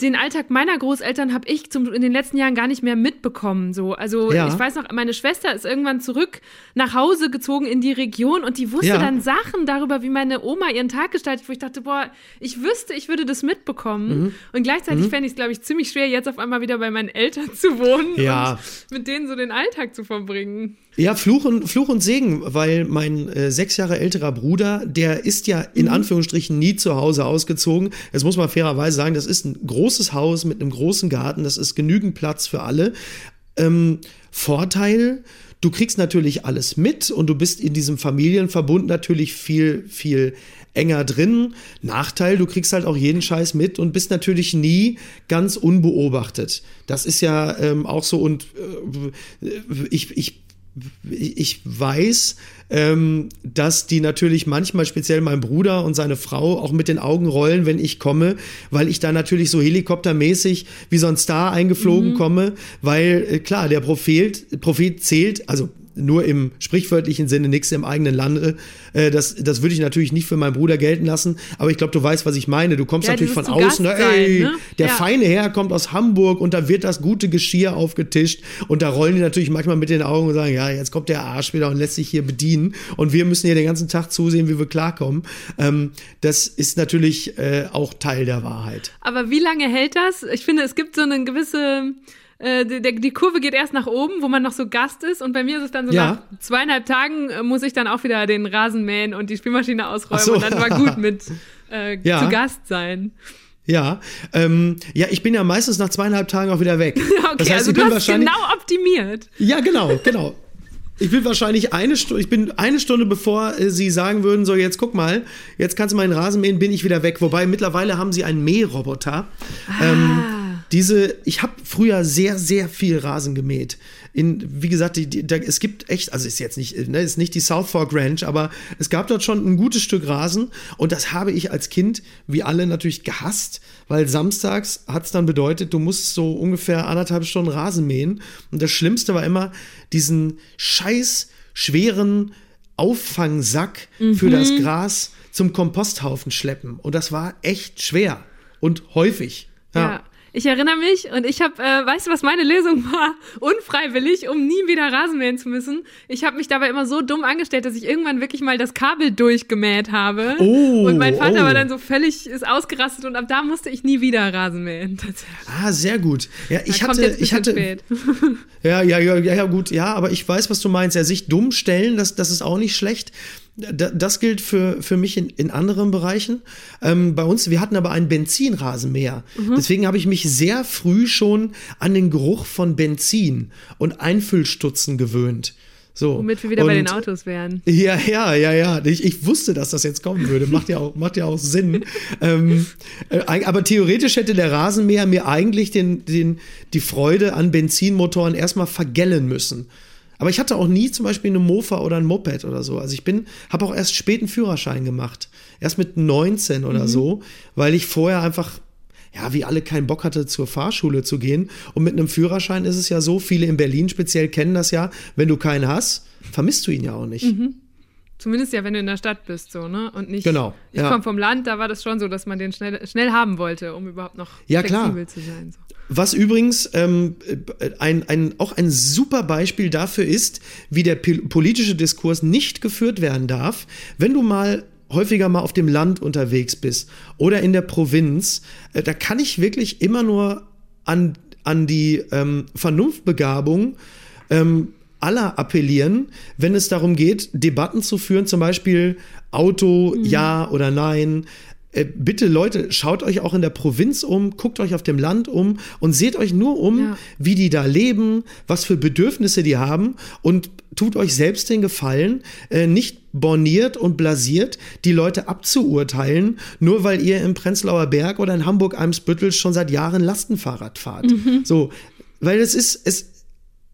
Den Alltag meiner Großeltern habe ich zum, in den letzten Jahren gar nicht mehr mitbekommen. So. Also ja. ich weiß noch, meine Schwester ist irgendwann zurück nach Hause gezogen in die Region und die wusste ja. dann Sachen darüber, wie meine Oma ihren Tag gestaltet, wo ich dachte, boah, ich wüsste, ich würde das mitbekommen. Mhm. Und gleichzeitig mhm. fände ich es, glaube ich, ziemlich schwer, jetzt auf einmal wieder bei meinen Eltern zu wohnen ja. und mit denen so den Alltag zu verbringen. Ja, Fluch und, Fluch und Segen, weil mein äh, sechs Jahre älterer Bruder, der ist ja in mhm. Anführungsstrichen nie zu Hause ausgezogen. Jetzt muss man fairerweise sagen, das ist ein großes Haus mit einem großen Garten, das ist genügend Platz für alle. Ähm, Vorteil, du kriegst natürlich alles mit und du bist in diesem Familienverbund natürlich viel, viel enger drin. Nachteil, du kriegst halt auch jeden Scheiß mit und bist natürlich nie ganz unbeobachtet. Das ist ja ähm, auch so und äh, ich, ich ich weiß, ähm, dass die natürlich manchmal, speziell mein Bruder und seine Frau, auch mit den Augen rollen, wenn ich komme, weil ich da natürlich so helikoptermäßig wie so ein Star eingeflogen mhm. komme, weil äh, klar, der Prophet, Prophet zählt, also nur im sprichwörtlichen Sinne nichts im eigenen Lande. Äh, das, das würde ich natürlich nicht für meinen Bruder gelten lassen, aber ich glaube, du weißt, was ich meine. Du kommst ja, natürlich von außen, ne? ey, ne? der ja. feine Herr kommt aus Hamburg und da wird das gute Geschirr aufgetischt und da rollen die natürlich manchmal mit den Augen und sagen, ja, jetzt kommt der Arsch wieder und lässt sich hier bedienen und wir müssen hier den ganzen Tag zusehen, wie wir klarkommen. Ähm, das ist natürlich äh, auch Teil der Wahrheit. Aber wie lange hält das? Ich finde, es gibt so eine gewisse äh, die, die, Kurve geht erst nach oben, wo man noch so Gast ist. Und bei mir ist es dann so, ja. nach zweieinhalb Tagen äh, muss ich dann auch wieder den Rasen mähen und die Spielmaschine ausräumen. So. Und dann war gut mit äh, ja. zu Gast sein. Ja, ähm, ja, ich bin ja meistens nach zweieinhalb Tagen auch wieder weg. okay, das heißt, also ich bin du hast genau optimiert. Ja, genau, genau. Ich bin wahrscheinlich eine Stunde, ich bin eine Stunde bevor äh, sie sagen würden, so jetzt guck mal, jetzt kannst du meinen Rasen mähen, bin ich wieder weg. Wobei mittlerweile haben sie einen Mähroboter. Ah. Ähm, diese, ich habe früher sehr, sehr viel Rasen gemäht. In, wie gesagt, die, die, da, es gibt echt, also ist jetzt nicht, ne, ist nicht die South Fork Ranch, aber es gab dort schon ein gutes Stück Rasen und das habe ich als Kind, wie alle, natürlich gehasst, weil samstags hat es dann bedeutet, du musst so ungefähr anderthalb Stunden Rasen mähen und das Schlimmste war immer diesen scheiß schweren Auffangsack mhm. für das Gras zum Komposthaufen schleppen und das war echt schwer und häufig. ja. ja. Ich erinnere mich und ich habe, äh, weißt du, was meine Lösung war? Unfreiwillig, um nie wieder Rasen mähen zu müssen. Ich habe mich dabei immer so dumm angestellt, dass ich irgendwann wirklich mal das Kabel durchgemäht habe. Oh, und mein Vater oh. war dann so völlig ist ausgerastet und ab da musste ich nie wieder Rasen mähen. Ah, sehr gut. Ja, ich da hatte, ich hatte. Spät. Ja, ja, ja, ja, gut, ja, aber ich weiß, was du meinst. Ja, sich dumm stellen, das, das ist auch nicht schlecht. Das gilt für, für mich in, in anderen Bereichen. Ähm, bei uns, wir hatten aber einen Benzinrasenmäher. Mhm. Deswegen habe ich mich sehr früh schon an den Geruch von Benzin und Einfüllstutzen gewöhnt. So. Womit wir wieder und, bei den Autos wären. Ja, ja, ja, ja. Ich, ich wusste, dass das jetzt kommen würde. Macht ja auch, macht ja auch Sinn. ähm, äh, aber theoretisch hätte der Rasenmäher mir eigentlich den, den, die Freude an Benzinmotoren erstmal vergällen müssen. Aber ich hatte auch nie zum Beispiel eine Mofa oder ein Moped oder so. Also ich bin, habe auch erst spät einen Führerschein gemacht. Erst mit 19 oder mhm. so, weil ich vorher einfach ja, wie alle keinen Bock hatte, zur Fahrschule zu gehen. Und mit einem Führerschein ist es ja so, viele in Berlin speziell kennen das ja, wenn du keinen hast, vermisst du ihn ja auch nicht. Mhm. Zumindest ja, wenn du in der Stadt bist, so, ne? Und nicht. Genau. Ich ja. komme vom Land, da war das schon so, dass man den schnell, schnell haben wollte, um überhaupt noch ja, flexibel klar. zu sein. So. Was übrigens ähm, ein, ein, auch ein super Beispiel dafür ist, wie der politische Diskurs nicht geführt werden darf, wenn du mal häufiger mal auf dem Land unterwegs bist oder in der Provinz, äh, da kann ich wirklich immer nur an, an die ähm, Vernunftbegabung ähm, aller appellieren, wenn es darum geht, Debatten zu führen, zum Beispiel Auto, mhm. ja oder nein, bitte Leute, schaut euch auch in der Provinz um, guckt euch auf dem Land um und seht euch nur um, ja. wie die da leben, was für Bedürfnisse die haben und tut euch selbst den Gefallen, äh, nicht borniert und blasiert die Leute abzuurteilen, nur weil ihr im Prenzlauer Berg oder in Hamburg-Eimsbüttel schon seit Jahren Lastenfahrrad fahrt. Mhm. So, weil es ist, es,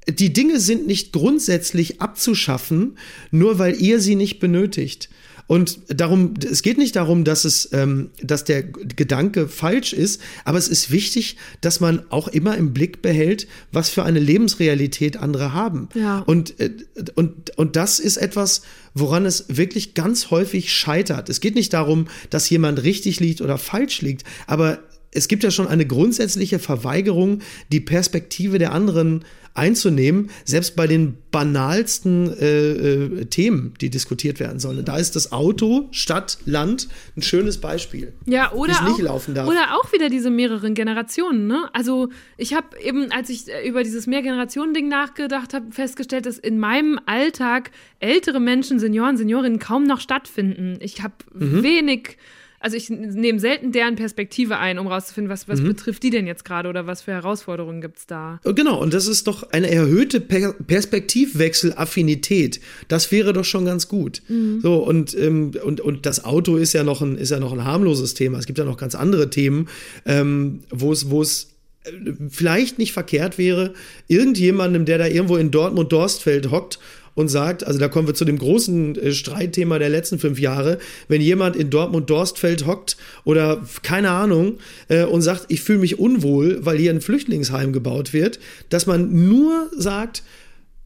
die Dinge sind nicht grundsätzlich abzuschaffen, nur weil ihr sie nicht benötigt. Und darum, es geht nicht darum, dass es, ähm, dass der Gedanke falsch ist, aber es ist wichtig, dass man auch immer im Blick behält, was für eine Lebensrealität andere haben. Ja. Und, äh, und, und das ist etwas, woran es wirklich ganz häufig scheitert. Es geht nicht darum, dass jemand richtig liegt oder falsch liegt, aber es gibt ja schon eine grundsätzliche Verweigerung, die Perspektive der anderen einzunehmen, selbst bei den banalsten äh, äh, Themen, die diskutiert werden sollen. Da ist das Auto, Stadt, Land ein schönes Beispiel. Ja, oder auch, oder auch wieder diese mehreren Generationen. Ne? Also ich habe eben, als ich äh, über dieses Mehrgenerationen-Ding nachgedacht habe, festgestellt, dass in meinem Alltag ältere Menschen, Senioren, Seniorinnen kaum noch stattfinden. Ich habe mhm. wenig also ich nehme selten deren Perspektive ein, um rauszufinden, was, was mhm. betrifft die denn jetzt gerade oder was für Herausforderungen gibt es da. Oh, genau, und das ist doch eine erhöhte per Perspektivwechselaffinität. Das wäre doch schon ganz gut. Mhm. So, und, ähm, und, und das Auto ist ja, noch ein, ist ja noch ein harmloses Thema. Es gibt ja noch ganz andere Themen, ähm, wo es, wo es äh, vielleicht nicht verkehrt wäre, irgendjemandem, der da irgendwo in Dortmund-Dorstfeld hockt und sagt, also da kommen wir zu dem großen äh, Streitthema der letzten fünf Jahre, wenn jemand in Dortmund-Dorstfeld hockt oder keine Ahnung äh, und sagt, ich fühle mich unwohl, weil hier ein Flüchtlingsheim gebaut wird, dass man nur sagt,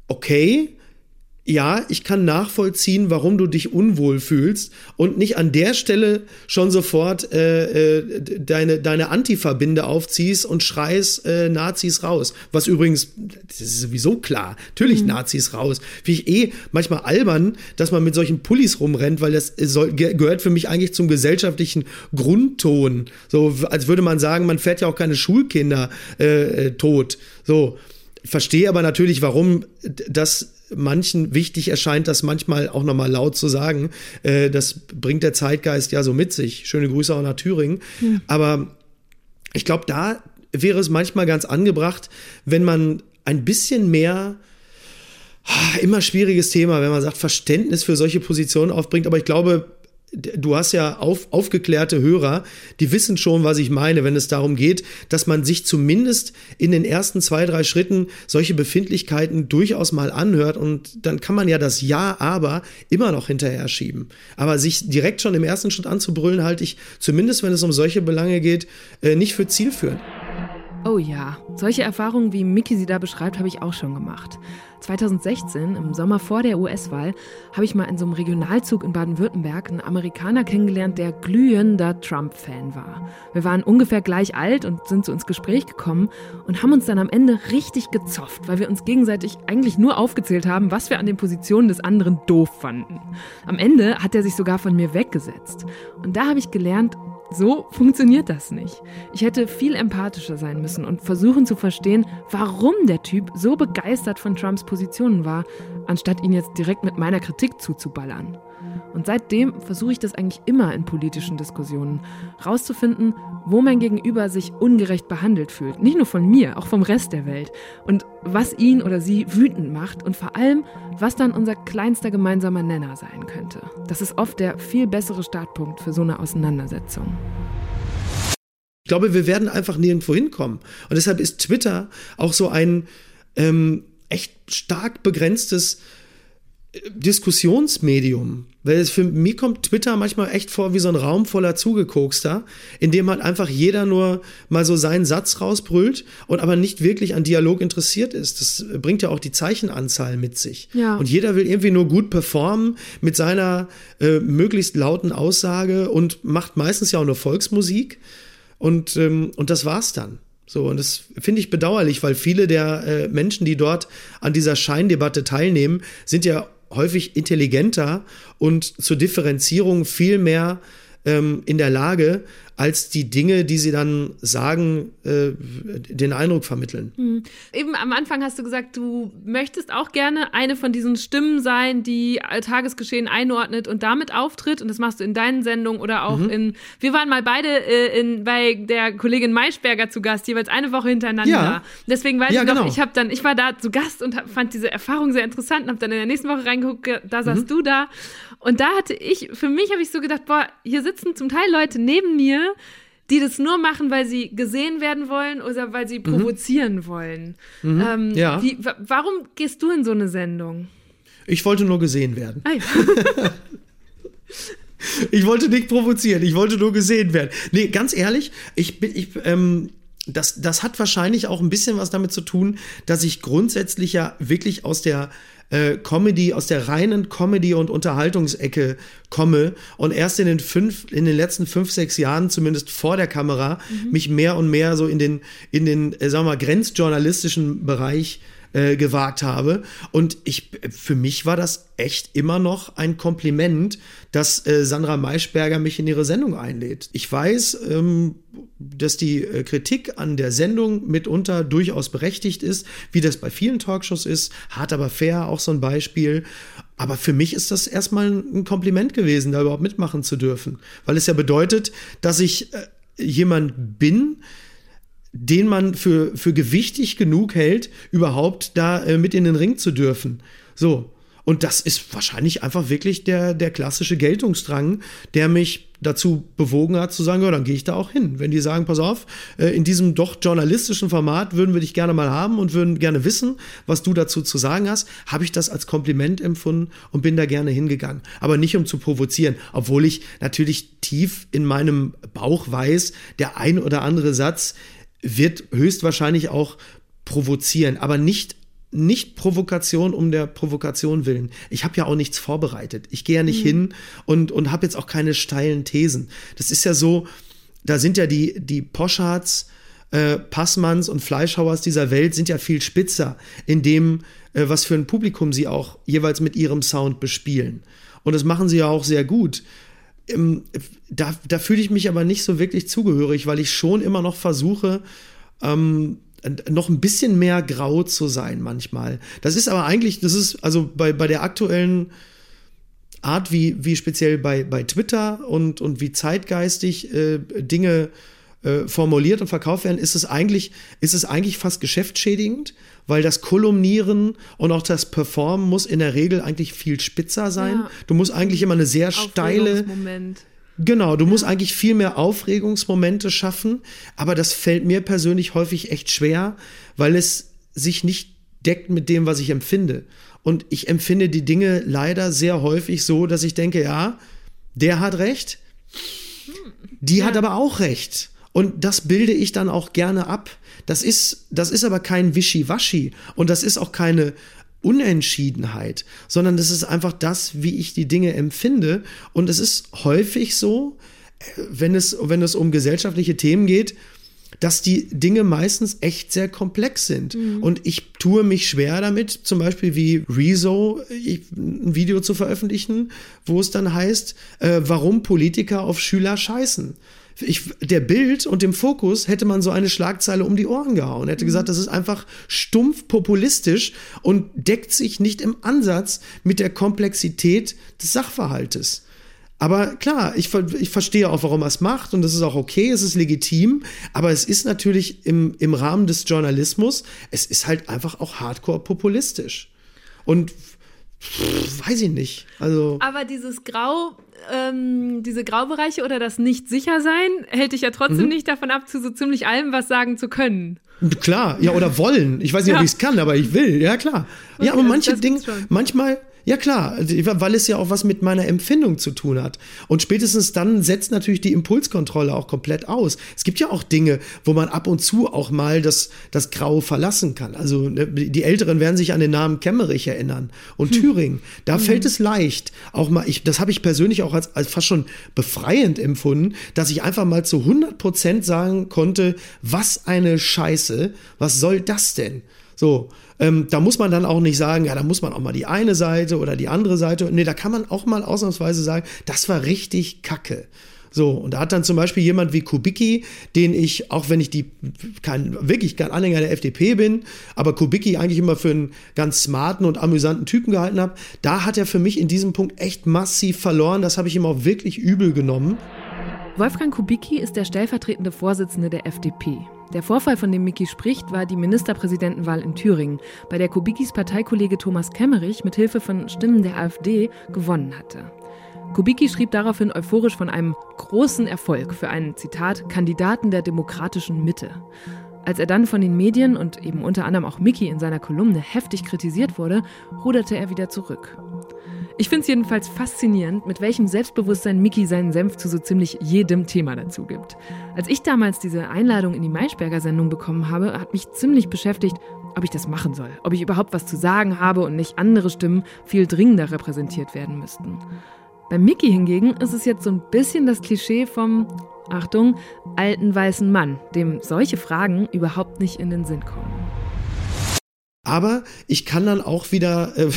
okay, ja, ich kann nachvollziehen, warum du dich unwohl fühlst und nicht an der Stelle schon sofort äh, äh, deine, deine Antifa-Binde aufziehst und schreist äh, Nazis raus. Was übrigens, das ist sowieso klar, natürlich mhm. Nazis raus. Finde ich eh manchmal albern, dass man mit solchen Pullis rumrennt, weil das soll, gehört für mich eigentlich zum gesellschaftlichen Grundton. So, als würde man sagen, man fährt ja auch keine Schulkinder äh, äh tot. So. Verstehe aber natürlich, warum das manchen wichtig erscheint, das manchmal auch nochmal laut zu sagen. Äh, das bringt der Zeitgeist ja so mit sich. Schöne Grüße auch nach Thüringen. Mhm. Aber ich glaube, da wäre es manchmal ganz angebracht, wenn man ein bisschen mehr immer schwieriges Thema, wenn man sagt, Verständnis für solche Positionen aufbringt. Aber ich glaube, du hast ja auf, aufgeklärte Hörer, die wissen schon, was ich meine, wenn es darum geht, dass man sich zumindest in den ersten zwei, drei Schritten solche Befindlichkeiten durchaus mal anhört und dann kann man ja das Ja, aber immer noch hinterher schieben. Aber sich direkt schon im ersten Schritt anzubrüllen, halte ich, zumindest wenn es um solche Belange geht, äh, nicht für zielführend. Oh ja, solche Erfahrungen, wie Miki sie da beschreibt, habe ich auch schon gemacht. 2016, im Sommer vor der US-Wahl, habe ich mal in so einem Regionalzug in Baden-Württemberg einen Amerikaner kennengelernt, der glühender Trump-Fan war. Wir waren ungefähr gleich alt und sind zu ins Gespräch gekommen und haben uns dann am Ende richtig gezofft, weil wir uns gegenseitig eigentlich nur aufgezählt haben, was wir an den Positionen des anderen doof fanden. Am Ende hat er sich sogar von mir weggesetzt. Und da habe ich gelernt, so funktioniert das nicht. Ich hätte viel empathischer sein müssen und versuchen zu verstehen, warum der Typ so begeistert von Trumps Positionen war, anstatt ihn jetzt direkt mit meiner Kritik zuzuballern. Und seitdem versuche ich das eigentlich immer in politischen Diskussionen, rauszufinden, wo mein Gegenüber sich ungerecht behandelt fühlt. Nicht nur von mir, auch vom Rest der Welt. Und was ihn oder sie wütend macht und vor allem, was dann unser kleinster gemeinsamer Nenner sein könnte. Das ist oft der viel bessere Startpunkt für so eine Auseinandersetzung. Ich glaube, wir werden einfach nirgendwo hinkommen. Und deshalb ist Twitter auch so ein ähm, echt stark begrenztes Diskussionsmedium. Weil es für mich kommt Twitter manchmal echt vor wie so ein Raum voller Zugekokster, in dem halt einfach jeder nur mal so seinen Satz rausbrüllt und aber nicht wirklich an Dialog interessiert ist. Das bringt ja auch die Zeichenanzahl mit sich. Ja. Und jeder will irgendwie nur gut performen mit seiner äh, möglichst lauten Aussage und macht meistens ja auch nur Volksmusik. Und, ähm, und das war's dann. So, und das finde ich bedauerlich, weil viele der äh, Menschen, die dort an dieser Scheindebatte teilnehmen, sind ja häufig intelligenter und zur Differenzierung viel mehr ähm, in der Lage, als die Dinge, die sie dann sagen, äh, den Eindruck vermitteln. Mhm. Eben am Anfang hast du gesagt, du möchtest auch gerne eine von diesen Stimmen sein, die Tagesgeschehen einordnet und damit auftritt. Und das machst du in deinen Sendungen oder auch mhm. in. Wir waren mal beide äh, in, bei der Kollegin Maischberger zu Gast, jeweils eine Woche hintereinander. Ja. Deswegen weiß ja, ich noch, genau. ich habe dann, ich war da zu Gast und fand diese Erfahrung sehr interessant und habe dann in der nächsten Woche reingeguckt, da saßt mhm. du da. Und da hatte ich, für mich habe ich so gedacht, boah, hier sitzen zum Teil Leute neben mir, die das nur machen, weil sie gesehen werden wollen oder weil sie mhm. provozieren wollen. Mhm. Ähm, ja. Wie, warum gehst du in so eine Sendung? Ich wollte nur gesehen werden. Ah, ja. ich wollte nicht provozieren, ich wollte nur gesehen werden. Nee, ganz ehrlich, ich bin, ich, ähm, das, das hat wahrscheinlich auch ein bisschen was damit zu tun, dass ich grundsätzlich ja wirklich aus der äh, Comedy, aus der reinen Comedy- und Unterhaltungsecke komme und erst in den fünf, in den letzten fünf, sechs Jahren, zumindest vor der Kamera, mhm. mich mehr und mehr so in den, in den, äh, sagen wir mal, grenzjournalistischen Bereich äh, gewagt habe. Und ich, für mich war das echt immer noch ein Kompliment, dass äh, Sandra Maischberger mich in ihre Sendung einlädt. Ich weiß, ähm, dass die äh, Kritik an der Sendung mitunter durchaus berechtigt ist, wie das bei vielen Talkshows ist. Hart aber fair, auch so ein Beispiel. Aber für mich ist das erstmal ein Kompliment gewesen, da überhaupt mitmachen zu dürfen. Weil es ja bedeutet, dass ich äh, jemand bin, den man für, für gewichtig genug hält, überhaupt da äh, mit in den Ring zu dürfen. So. Und das ist wahrscheinlich einfach wirklich der, der klassische Geltungsdrang, der mich dazu bewogen hat zu sagen, ja, dann gehe ich da auch hin. Wenn die sagen, pass auf, äh, in diesem doch journalistischen Format würden wir dich gerne mal haben und würden gerne wissen, was du dazu zu sagen hast, habe ich das als Kompliment empfunden und bin da gerne hingegangen. Aber nicht um zu provozieren, obwohl ich natürlich tief in meinem Bauch weiß, der ein oder andere Satz wird höchstwahrscheinlich auch provozieren, aber nicht nicht Provokation um der Provokation willen. Ich habe ja auch nichts vorbereitet. Ich gehe ja nicht mhm. hin und, und habe jetzt auch keine steilen Thesen. Das ist ja so, da sind ja die, die Poschards, äh, Passmanns und Fleischhauers dieser Welt sind ja viel spitzer in dem, äh, was für ein Publikum sie auch jeweils mit ihrem Sound bespielen. Und das machen sie ja auch sehr gut. Ähm, da, da fühle ich mich aber nicht so wirklich zugehörig, weil ich schon immer noch versuche, ähm, noch ein bisschen mehr grau zu sein manchmal. Das ist aber eigentlich, das ist also bei, bei der aktuellen Art, wie, wie speziell bei, bei Twitter und, und wie zeitgeistig äh, Dinge äh, formuliert und verkauft werden, ist es eigentlich, ist es eigentlich fast geschäftsschädigend, weil das Kolumnieren und auch das Performen muss in der Regel eigentlich viel spitzer sein. Ja. Du musst eigentlich immer eine sehr steile Genau, du musst eigentlich viel mehr Aufregungsmomente schaffen, aber das fällt mir persönlich häufig echt schwer, weil es sich nicht deckt mit dem, was ich empfinde. Und ich empfinde die Dinge leider sehr häufig so, dass ich denke, ja, der hat recht, die ja. hat aber auch recht. Und das bilde ich dann auch gerne ab. Das ist, das ist aber kein Wischiwaschi und das ist auch keine Unentschiedenheit, sondern das ist einfach das, wie ich die Dinge empfinde. Und es ist häufig so, wenn es, wenn es um gesellschaftliche Themen geht, dass die Dinge meistens echt sehr komplex sind. Mhm. Und ich tue mich schwer damit, zum Beispiel wie Rezo ein Video zu veröffentlichen, wo es dann heißt, äh, warum Politiker auf Schüler scheißen. Ich, der Bild und dem Fokus hätte man so eine Schlagzeile um die Ohren gehauen. Hätte mhm. gesagt, das ist einfach stumpf populistisch und deckt sich nicht im Ansatz mit der Komplexität des Sachverhaltes. Aber klar, ich, ich verstehe auch, warum er es macht und das ist auch okay, es ist legitim, aber es ist natürlich im, im Rahmen des Journalismus, es ist halt einfach auch hardcore populistisch. Und weiß ich nicht. Also. Aber dieses Grau, ähm, diese Graubereiche oder das Nicht-Sicher-Sein hält dich ja trotzdem mhm. nicht davon ab, zu so ziemlich allem was sagen zu können. Klar, ja, oder wollen. Ich weiß nicht, ja. ob ich es kann, aber ich will, ja klar. Okay, ja, aber also manche Dinge, manchmal ja klar, weil es ja auch was mit meiner Empfindung zu tun hat. Und spätestens dann setzt natürlich die Impulskontrolle auch komplett aus. Es gibt ja auch Dinge, wo man ab und zu auch mal das, das Graue verlassen kann. Also ne, die Älteren werden sich an den Namen Kemmerich erinnern und hm. Thüringen. Da hm. fällt es leicht, auch mal, ich, das habe ich persönlich auch als, als fast schon befreiend empfunden, dass ich einfach mal zu 100 Prozent sagen konnte, was eine Scheiße, was soll das denn? So, ähm, da muss man dann auch nicht sagen, ja, da muss man auch mal die eine Seite oder die andere Seite. Nee, da kann man auch mal ausnahmsweise sagen, das war richtig kacke. So, und da hat dann zum Beispiel jemand wie Kubicki, den ich, auch wenn ich die kein, wirklich kein Anhänger der FDP bin, aber Kubicki eigentlich immer für einen ganz smarten und amüsanten Typen gehalten habe, da hat er für mich in diesem Punkt echt massiv verloren. Das habe ich ihm auch wirklich übel genommen. Wolfgang Kubicki ist der stellvertretende Vorsitzende der FDP. Der Vorfall, von dem Miki spricht, war die Ministerpräsidentenwahl in Thüringen, bei der Kubicki's Parteikollege Thomas Kemmerich mit Hilfe von Stimmen der AfD gewonnen hatte. Kubicki schrieb daraufhin euphorisch von einem großen Erfolg für einen, Zitat, Kandidaten der demokratischen Mitte. Als er dann von den Medien und eben unter anderem auch Miki in seiner Kolumne heftig kritisiert wurde, ruderte er wieder zurück. Ich finde es jedenfalls faszinierend, mit welchem Selbstbewusstsein Miki seinen Senf zu so ziemlich jedem Thema dazu gibt. Als ich damals diese Einladung in die Maischberger Sendung bekommen habe, hat mich ziemlich beschäftigt, ob ich das machen soll, ob ich überhaupt was zu sagen habe und nicht andere Stimmen viel dringender repräsentiert werden müssten. Bei Mickey hingegen ist es jetzt so ein bisschen das Klischee vom, Achtung, alten weißen Mann, dem solche Fragen überhaupt nicht in den Sinn kommen. Aber ich kann dann auch wieder, äh,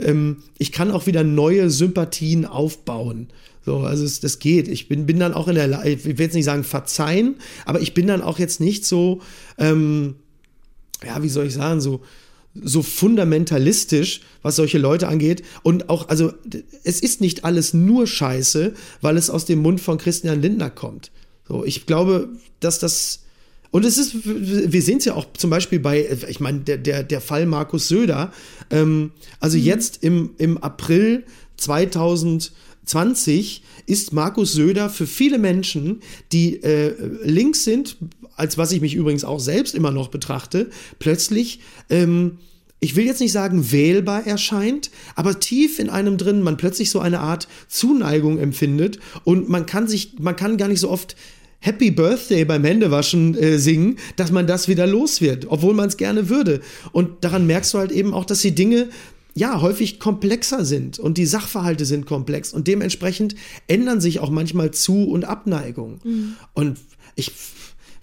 ähm, ich kann auch wieder neue Sympathien aufbauen. So, also es, das geht. Ich bin, bin dann auch in der Lage, ich will jetzt nicht sagen verzeihen, aber ich bin dann auch jetzt nicht so, ähm, ja, wie soll ich sagen, so, so fundamentalistisch, was solche Leute angeht. Und auch, also, es ist nicht alles nur Scheiße, weil es aus dem Mund von Christian Lindner kommt. So, ich glaube, dass das, und es ist, wir sehen es ja auch zum Beispiel bei, ich meine, der, der, der Fall Markus Söder. Ähm, also mhm. jetzt im, im April 2020 ist Markus Söder für viele Menschen, die äh, links sind, als was ich mich übrigens auch selbst immer noch betrachte, plötzlich ähm, ich will jetzt nicht sagen wählbar erscheint, aber tief in einem drin man plötzlich so eine Art Zuneigung empfindet und man kann sich, man kann gar nicht so oft Happy Birthday beim Händewaschen äh, singen, dass man das wieder los wird, obwohl man es gerne würde. Und daran merkst du halt eben auch, dass die Dinge ja häufig komplexer sind und die Sachverhalte sind komplex und dementsprechend ändern sich auch manchmal Zu- und Abneigung. Mhm. Und ich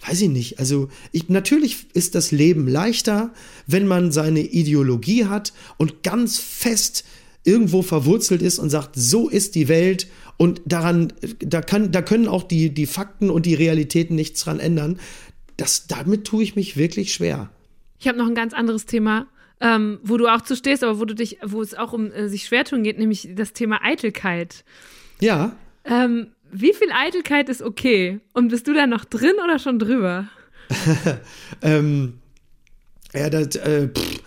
weiß ich nicht, also ich, natürlich ist das Leben leichter, wenn man seine Ideologie hat und ganz fest irgendwo verwurzelt ist und sagt, so ist die Welt und daran, da, kann, da können auch die, die Fakten und die Realitäten nichts dran ändern. Das, damit tue ich mich wirklich schwer. Ich habe noch ein ganz anderes Thema, ähm, wo du auch zu stehst, aber wo du dich, wo es auch um äh, sich schwer tun geht, nämlich das Thema Eitelkeit. Ja. Ähm, wie viel Eitelkeit ist okay? Und bist du da noch drin oder schon drüber? ähm, ja, das, äh, pff,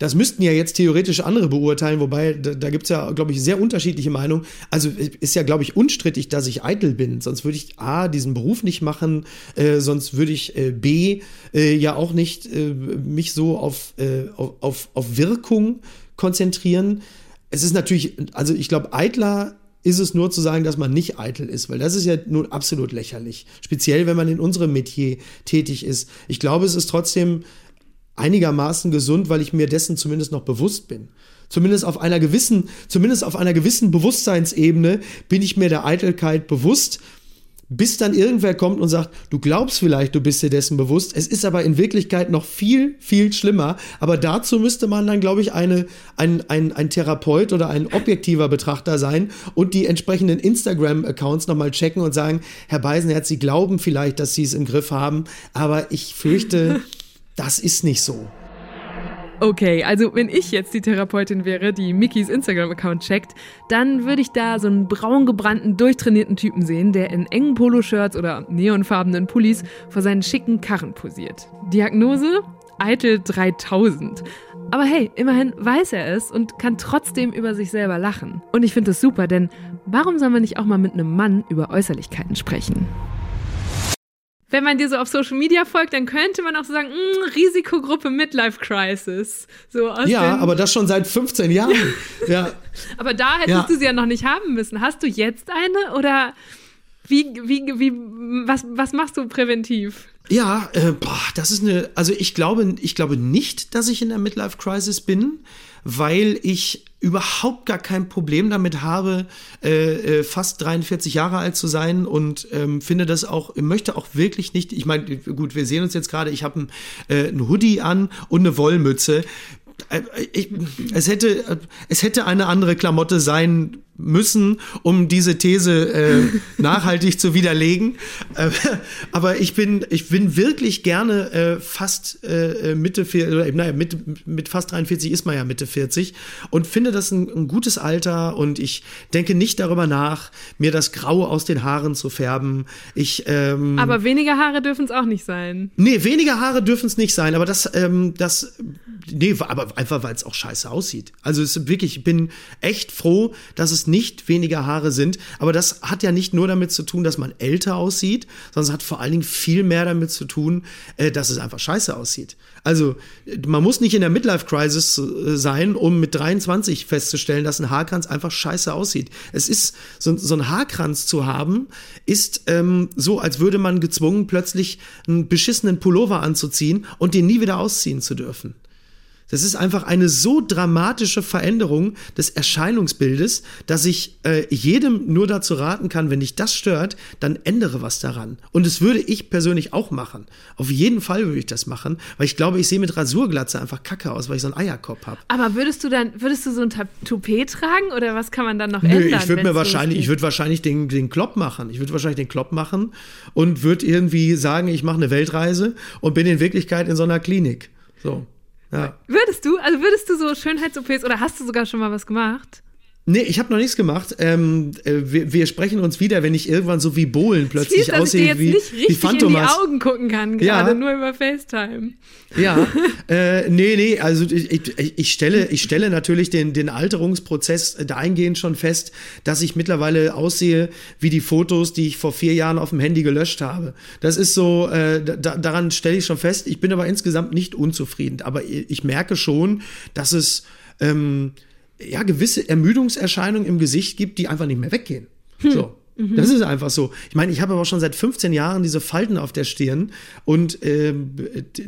das müssten ja jetzt theoretisch andere beurteilen, wobei da, da gibt es ja, glaube ich, sehr unterschiedliche Meinungen. Also ist ja, glaube ich, unstrittig, dass ich eitel bin. Sonst würde ich A, diesen Beruf nicht machen, äh, sonst würde ich äh, B, äh, ja auch nicht äh, mich so auf, äh, auf, auf Wirkung konzentrieren. Es ist natürlich, also ich glaube, eitler ist es nur zu sagen, dass man nicht eitel ist, weil das ist ja nun absolut lächerlich. Speziell, wenn man in unserem Metier tätig ist. Ich glaube, es ist trotzdem einigermaßen gesund, weil ich mir dessen zumindest noch bewusst bin. Zumindest auf einer gewissen, zumindest auf einer gewissen Bewusstseinsebene bin ich mir der Eitelkeit bewusst. bis dann irgendwer kommt und sagt, du glaubst vielleicht, du bist dir dessen bewusst. Es ist aber in Wirklichkeit noch viel, viel schlimmer. Aber dazu müsste man dann, glaube ich, eine, ein, ein, ein Therapeut oder ein objektiver Betrachter sein und die entsprechenden Instagram-Accounts nochmal checken und sagen, Herr Beisenherz, Sie glauben vielleicht, dass Sie es im Griff haben, aber ich fürchte, das ist nicht so. Okay, also wenn ich jetzt die Therapeutin wäre, die Mickys Instagram-Account checkt, dann würde ich da so einen braun gebrannten, durchtrainierten Typen sehen, der in engen Poloshirts oder neonfarbenen Pullis vor seinen schicken Karren posiert. Diagnose? Eitel 3000. Aber hey, immerhin weiß er es und kann trotzdem über sich selber lachen. Und ich finde das super, denn warum soll man nicht auch mal mit einem Mann über Äußerlichkeiten sprechen? Wenn man dir so auf Social Media folgt, dann könnte man auch so sagen, mh, hm, Risikogruppe Midlife Crisis. So ja, aber das schon seit 15 Jahren. ja. Aber da hättest ja. du sie ja noch nicht haben müssen. Hast du jetzt eine oder wie, wie, wie, was, was machst du präventiv? Ja, äh, boah, das ist eine, also ich glaube, ich glaube nicht, dass ich in der Midlife Crisis bin weil ich überhaupt gar kein Problem damit habe, äh, äh, fast 43 Jahre alt zu sein und ähm, finde das auch, möchte auch wirklich nicht, ich meine, gut, wir sehen uns jetzt gerade, ich habe ein, äh, Hoodie an und eine Wollmütze. Äh, ich, es hätte, es hätte eine andere Klamotte sein müssen, um diese These äh, nachhaltig zu widerlegen. Äh, aber ich bin, ich bin wirklich gerne äh, fast äh, Mitte, oder, naja, mit, mit fast 43 ist man ja Mitte 40 und finde das ein, ein, gutes Alter und ich denke nicht darüber nach, mir das Graue aus den Haaren zu färben. Ich, ähm, aber weniger Haare dürfen es auch nicht sein. Nee, weniger Haare dürfen es nicht sein, aber das, ähm, das, nee, aber einfach, weil es auch scheiße aussieht. Also es ist wirklich, ich bin echt froh, dass es nicht weniger Haare sind. Aber das hat ja nicht nur damit zu tun, dass man älter aussieht, sondern es hat vor allen Dingen viel mehr damit zu tun, äh, dass es einfach scheiße aussieht. Also man muss nicht in der Midlife-Crisis äh, sein, um mit 23 festzustellen, dass ein Haarkranz einfach scheiße aussieht. Es ist, so, so ein Haarkranz zu haben, ist ähm, so, als würde man gezwungen, plötzlich einen beschissenen Pullover anzuziehen und den nie wieder ausziehen zu dürfen. Das ist einfach eine so dramatische Veränderung des Erscheinungsbildes, dass ich äh, jedem nur dazu raten kann, wenn dich das stört, dann ändere was daran. Und das würde ich persönlich auch machen. Auf jeden Fall würde ich das machen, weil ich glaube, ich sehe mit Rasurglatze einfach kacke aus, weil ich so einen Eierkopf habe. Aber würdest du dann, würdest du so ein Toupet tragen oder was kann man dann noch Nö, ändern? Ich würde mir wahrscheinlich, ich würde wahrscheinlich den, den Klopp machen. Ich würde wahrscheinlich den Klopp machen und würde irgendwie sagen, ich mache eine Weltreise und bin in Wirklichkeit in so einer Klinik. So. Ja. Würdest du? Also würdest du so Schönheits-OPs oder hast du sogar schon mal was gemacht? Nee, ich habe noch nichts gemacht. Ähm, äh, wir, wir, sprechen uns wieder, wenn ich irgendwann so wie Bohlen plötzlich Siehst, aussehe wie, nicht richtig wie Phantomas. in die Augen gucken kann, gerade ja. nur über FaceTime. Ja, äh, nee, nee, also ich, ich, ich, stelle, ich stelle natürlich den, den Alterungsprozess dahingehend schon fest, dass ich mittlerweile aussehe wie die Fotos, die ich vor vier Jahren auf dem Handy gelöscht habe. Das ist so, äh, da, daran stelle ich schon fest. Ich bin aber insgesamt nicht unzufrieden. Aber ich merke schon, dass es ähm, ja, gewisse Ermüdungserscheinungen im Gesicht gibt, die einfach nicht mehr weggehen. Hm. So. Mhm. Das ist einfach so. Ich meine, ich habe aber schon seit 15 Jahren diese Falten auf der Stirn und äh,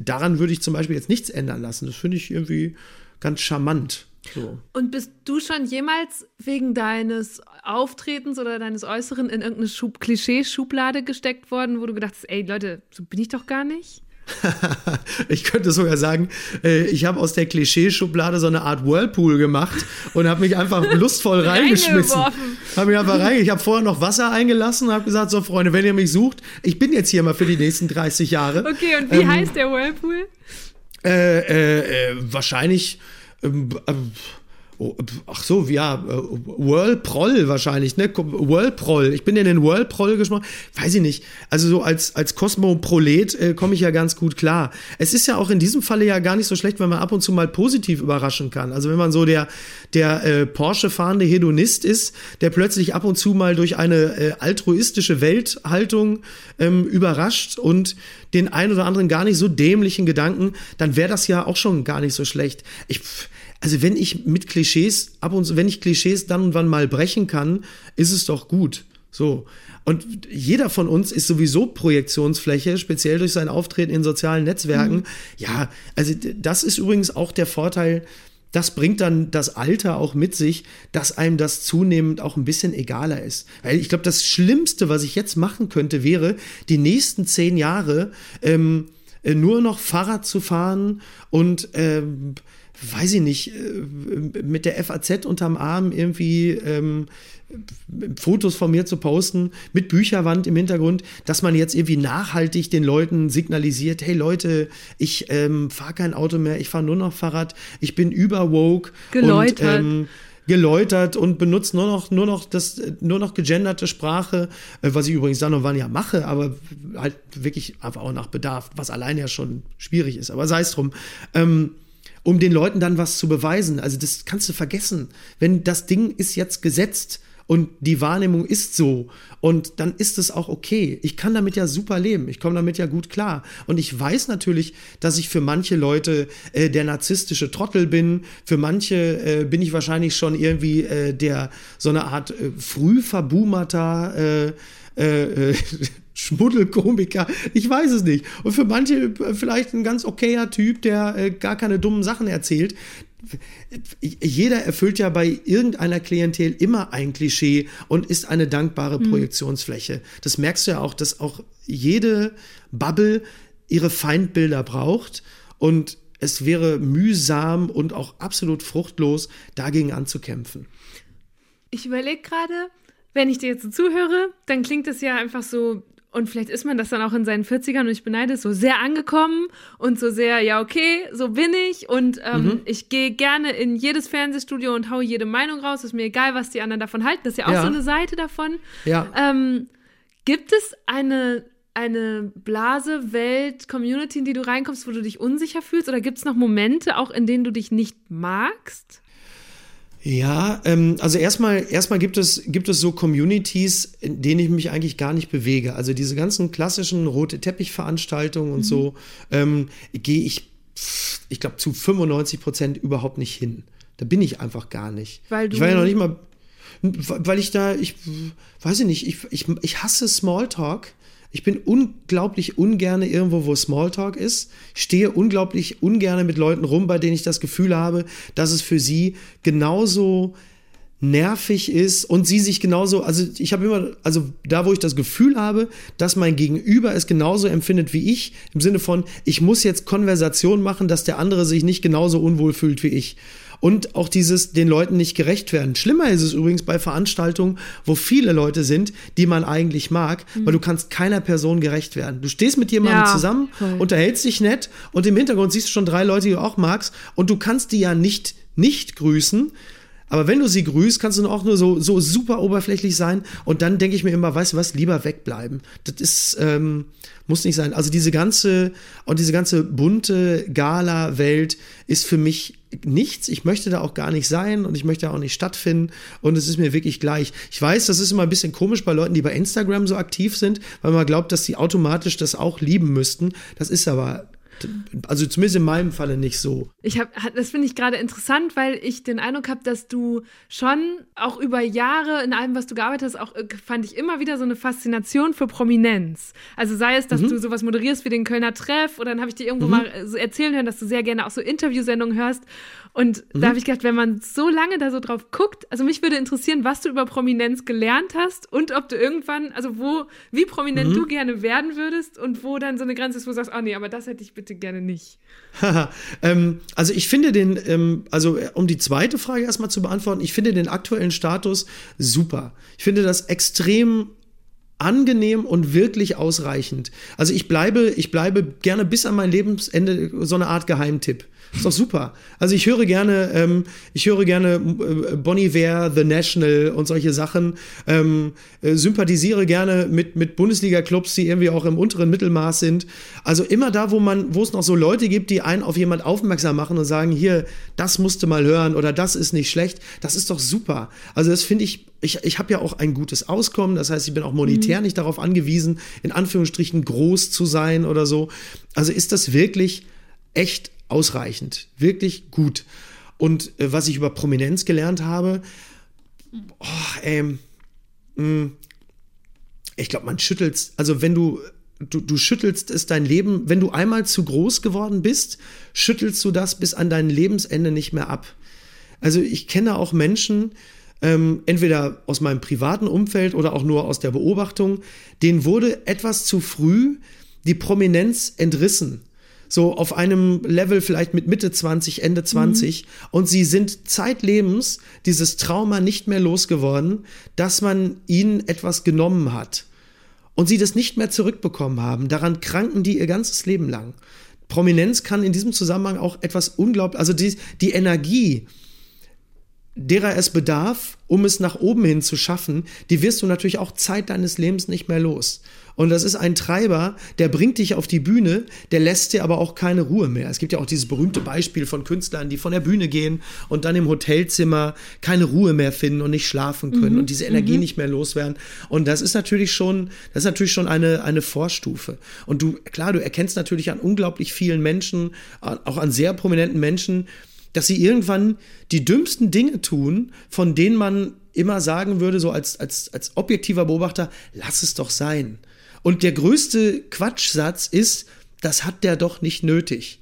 daran würde ich zum Beispiel jetzt nichts ändern lassen. Das finde ich irgendwie ganz charmant. So. Und bist du schon jemals wegen deines Auftretens oder deines Äußeren in irgendeine Schub Klischee-Schublade gesteckt worden, wo du gedacht hast, ey Leute, so bin ich doch gar nicht? ich könnte sogar sagen, äh, ich habe aus der Klischeeschublade so eine Art Whirlpool gemacht und habe mich einfach lustvoll reingeschmissen. Hab mich einfach rein. Ich habe vorher noch Wasser eingelassen und habe gesagt, so Freunde, wenn ihr mich sucht, ich bin jetzt hier mal für die nächsten 30 Jahre. Okay, und wie ähm, heißt der Whirlpool? Äh, äh, äh wahrscheinlich. Oh, ach so, ja, äh, Whirlproll wahrscheinlich, ne? Whirlproll. Ich bin in den Whirlproll gesprochen. Weiß ich nicht. Also so als, als Kosmoprolet äh, komme ich ja ganz gut klar. Es ist ja auch in diesem Falle ja gar nicht so schlecht, wenn man ab und zu mal positiv überraschen kann. Also wenn man so der, der äh, Porsche-fahrende Hedonist ist, der plötzlich ab und zu mal durch eine äh, altruistische Welthaltung ähm, überrascht und den ein oder anderen gar nicht so dämlichen Gedanken, dann wäre das ja auch schon gar nicht so schlecht. Ich also wenn ich mit Klischees ab und zu, wenn ich Klischees dann und wann mal brechen kann, ist es doch gut. So. Und jeder von uns ist sowieso Projektionsfläche, speziell durch sein Auftreten in sozialen Netzwerken. Mhm. Ja, also das ist übrigens auch der Vorteil das bringt dann das Alter auch mit sich, dass einem das zunehmend auch ein bisschen egaler ist. Weil ich glaube, das Schlimmste, was ich jetzt machen könnte, wäre, die nächsten zehn Jahre ähm, äh, nur noch Fahrrad zu fahren und ähm, weiß ich nicht, äh, mit der FAZ unterm Arm irgendwie ähm, Fotos von mir zu posten, mit Bücherwand im Hintergrund, dass man jetzt irgendwie nachhaltig den Leuten signalisiert, hey Leute, ich ähm, fahre kein Auto mehr, ich fahre nur noch Fahrrad, ich bin überwoke. Geläutert. Und, ähm, geläutert und benutzt nur noch, nur noch das, nur noch gegenderte Sprache, äh, was ich übrigens dann und wann ja mache, aber halt wirklich einfach auch nach Bedarf, was allein ja schon schwierig ist, aber sei es drum. Ähm, um den Leuten dann was zu beweisen. Also das kannst du vergessen. Wenn das Ding ist jetzt gesetzt und die Wahrnehmung ist so und dann ist es auch okay. Ich kann damit ja super leben. Ich komme damit ja gut klar. Und ich weiß natürlich, dass ich für manche Leute äh, der narzisstische Trottel bin. Für manche äh, bin ich wahrscheinlich schon irgendwie äh, der so eine Art äh, früh verboomerter äh, äh, äh Schmuddelkomiker, ich weiß es nicht. Und für manche äh, vielleicht ein ganz okayer Typ, der äh, gar keine dummen Sachen erzählt. Jeder erfüllt ja bei irgendeiner Klientel immer ein Klischee und ist eine dankbare mhm. Projektionsfläche. Das merkst du ja auch, dass auch jede Bubble ihre Feindbilder braucht und es wäre mühsam und auch absolut fruchtlos, dagegen anzukämpfen. Ich überlege gerade, wenn ich dir jetzt so zuhöre, dann klingt es ja einfach so, und vielleicht ist man das dann auch in seinen 40ern und ich beneide es so sehr angekommen und so sehr, ja, okay, so bin ich und ähm, mhm. ich gehe gerne in jedes Fernsehstudio und haue jede Meinung raus. Ist mir egal, was die anderen davon halten. Das ist ja auch ja. so eine Seite davon. Ja. Ähm, gibt es eine, eine Blase, Welt, Community, in die du reinkommst, wo du dich unsicher fühlst? Oder gibt es noch Momente, auch in denen du dich nicht magst? Ja, ähm, also erstmal, erstmal gibt es, gibt es so Communities, in denen ich mich eigentlich gar nicht bewege. Also diese ganzen klassischen rote Teppichveranstaltungen und mhm. so, ähm, gehe ich, ich glaube, zu 95 Prozent überhaupt nicht hin. Da bin ich einfach gar nicht. Weil du ich war ja noch nicht mal, weil ich da, ich weiß ich nicht, ich, ich, ich hasse Smalltalk. Ich bin unglaublich ungerne irgendwo, wo Smalltalk ist. Stehe unglaublich ungerne mit Leuten rum, bei denen ich das Gefühl habe, dass es für sie genauso nervig ist und sie sich genauso, also ich habe immer, also da, wo ich das Gefühl habe, dass mein Gegenüber es genauso empfindet wie ich, im Sinne von, ich muss jetzt Konversation machen, dass der andere sich nicht genauso unwohl fühlt wie ich und auch dieses den Leuten nicht gerecht werden. Schlimmer ist es übrigens bei Veranstaltungen, wo viele Leute sind, die man eigentlich mag, mhm. weil du kannst keiner Person gerecht werden. Du stehst mit jemandem ja, zusammen, voll. unterhältst dich nett und im Hintergrund siehst du schon drei Leute, die du auch magst und du kannst die ja nicht nicht grüßen, aber wenn du sie grüßt, kannst du auch nur so, so super oberflächlich sein. Und dann denke ich mir immer, weißt du was, lieber wegbleiben. Das ist, ähm, muss nicht sein. Also diese ganze, und diese ganze bunte Gala-Welt ist für mich nichts. Ich möchte da auch gar nicht sein und ich möchte auch nicht stattfinden. Und es ist mir wirklich gleich. Ich weiß, das ist immer ein bisschen komisch bei Leuten, die bei Instagram so aktiv sind, weil man glaubt, dass sie automatisch das auch lieben müssten. Das ist aber also zumindest in meinem Falle nicht so. Ich habe, das finde ich gerade interessant, weil ich den Eindruck habe, dass du schon auch über Jahre in allem, was du gearbeitet hast, auch äh, fand ich immer wieder so eine Faszination für Prominenz. Also sei es, dass mhm. du sowas moderierst wie den Kölner Treff oder dann habe ich dir irgendwo mhm. mal so erzählen hören, dass du sehr gerne auch so Interviewsendungen hörst. Und mhm. da habe ich gedacht, wenn man so lange da so drauf guckt, also mich würde interessieren, was du über Prominenz gelernt hast und ob du irgendwann, also wo, wie prominent mhm. du gerne werden würdest und wo dann so eine Grenze ist, wo du sagst, oh nee, aber das hätte ich bitte gerne nicht. ähm, also ich finde den, ähm, also äh, um die zweite Frage erstmal zu beantworten, ich finde den aktuellen Status super. Ich finde das extrem angenehm und wirklich ausreichend. Also ich bleibe, ich bleibe gerne bis an mein Lebensende so eine Art Geheimtipp. Ist doch super. Also ich höre gerne, ähm, ich höre gerne äh, Bonnie Iver, The National und solche Sachen. Ähm, äh, sympathisiere gerne mit, mit Bundesliga-Clubs, die irgendwie auch im unteren Mittelmaß sind. Also immer da, wo man, wo es noch so Leute gibt, die einen auf jemand aufmerksam machen und sagen, hier, das musste mal hören oder das ist nicht schlecht. Das ist doch super. Also das finde ich ich, ich habe ja auch ein gutes Auskommen, das heißt, ich bin auch monetär mhm. nicht darauf angewiesen, in Anführungsstrichen groß zu sein oder so. Also ist das wirklich echt ausreichend, wirklich gut. Und äh, was ich über Prominenz gelernt habe, oh, ähm, mh, mm, ich glaube, man schüttelt, also wenn du, du, du schüttelst es dein Leben, wenn du einmal zu groß geworden bist, schüttelst du das bis an dein Lebensende nicht mehr ab. Also ich kenne auch Menschen, ähm, entweder aus meinem privaten Umfeld oder auch nur aus der Beobachtung, denen wurde etwas zu früh die Prominenz entrissen. So auf einem Level vielleicht mit Mitte 20, Ende 20. Mhm. Und sie sind zeitlebens dieses Trauma nicht mehr losgeworden, dass man ihnen etwas genommen hat. Und sie das nicht mehr zurückbekommen haben. Daran kranken die ihr ganzes Leben lang. Prominenz kann in diesem Zusammenhang auch etwas unglaublich, also die, die Energie, derer es bedarf, um es nach oben hin zu schaffen, die wirst du natürlich auch Zeit deines Lebens nicht mehr los. Und das ist ein Treiber, der bringt dich auf die Bühne, der lässt dir aber auch keine Ruhe mehr. Es gibt ja auch dieses berühmte Beispiel von Künstlern, die von der Bühne gehen und dann im Hotelzimmer keine Ruhe mehr finden und nicht schlafen können mhm. und diese Energie mhm. nicht mehr loswerden. Und das ist natürlich schon, das ist natürlich schon eine, eine Vorstufe. Und du, klar, du erkennst natürlich an unglaublich vielen Menschen, auch an sehr prominenten Menschen, dass sie irgendwann die dümmsten Dinge tun, von denen man immer sagen würde, so als, als, als objektiver Beobachter, lass es doch sein. Und der größte Quatschsatz ist, das hat der doch nicht nötig.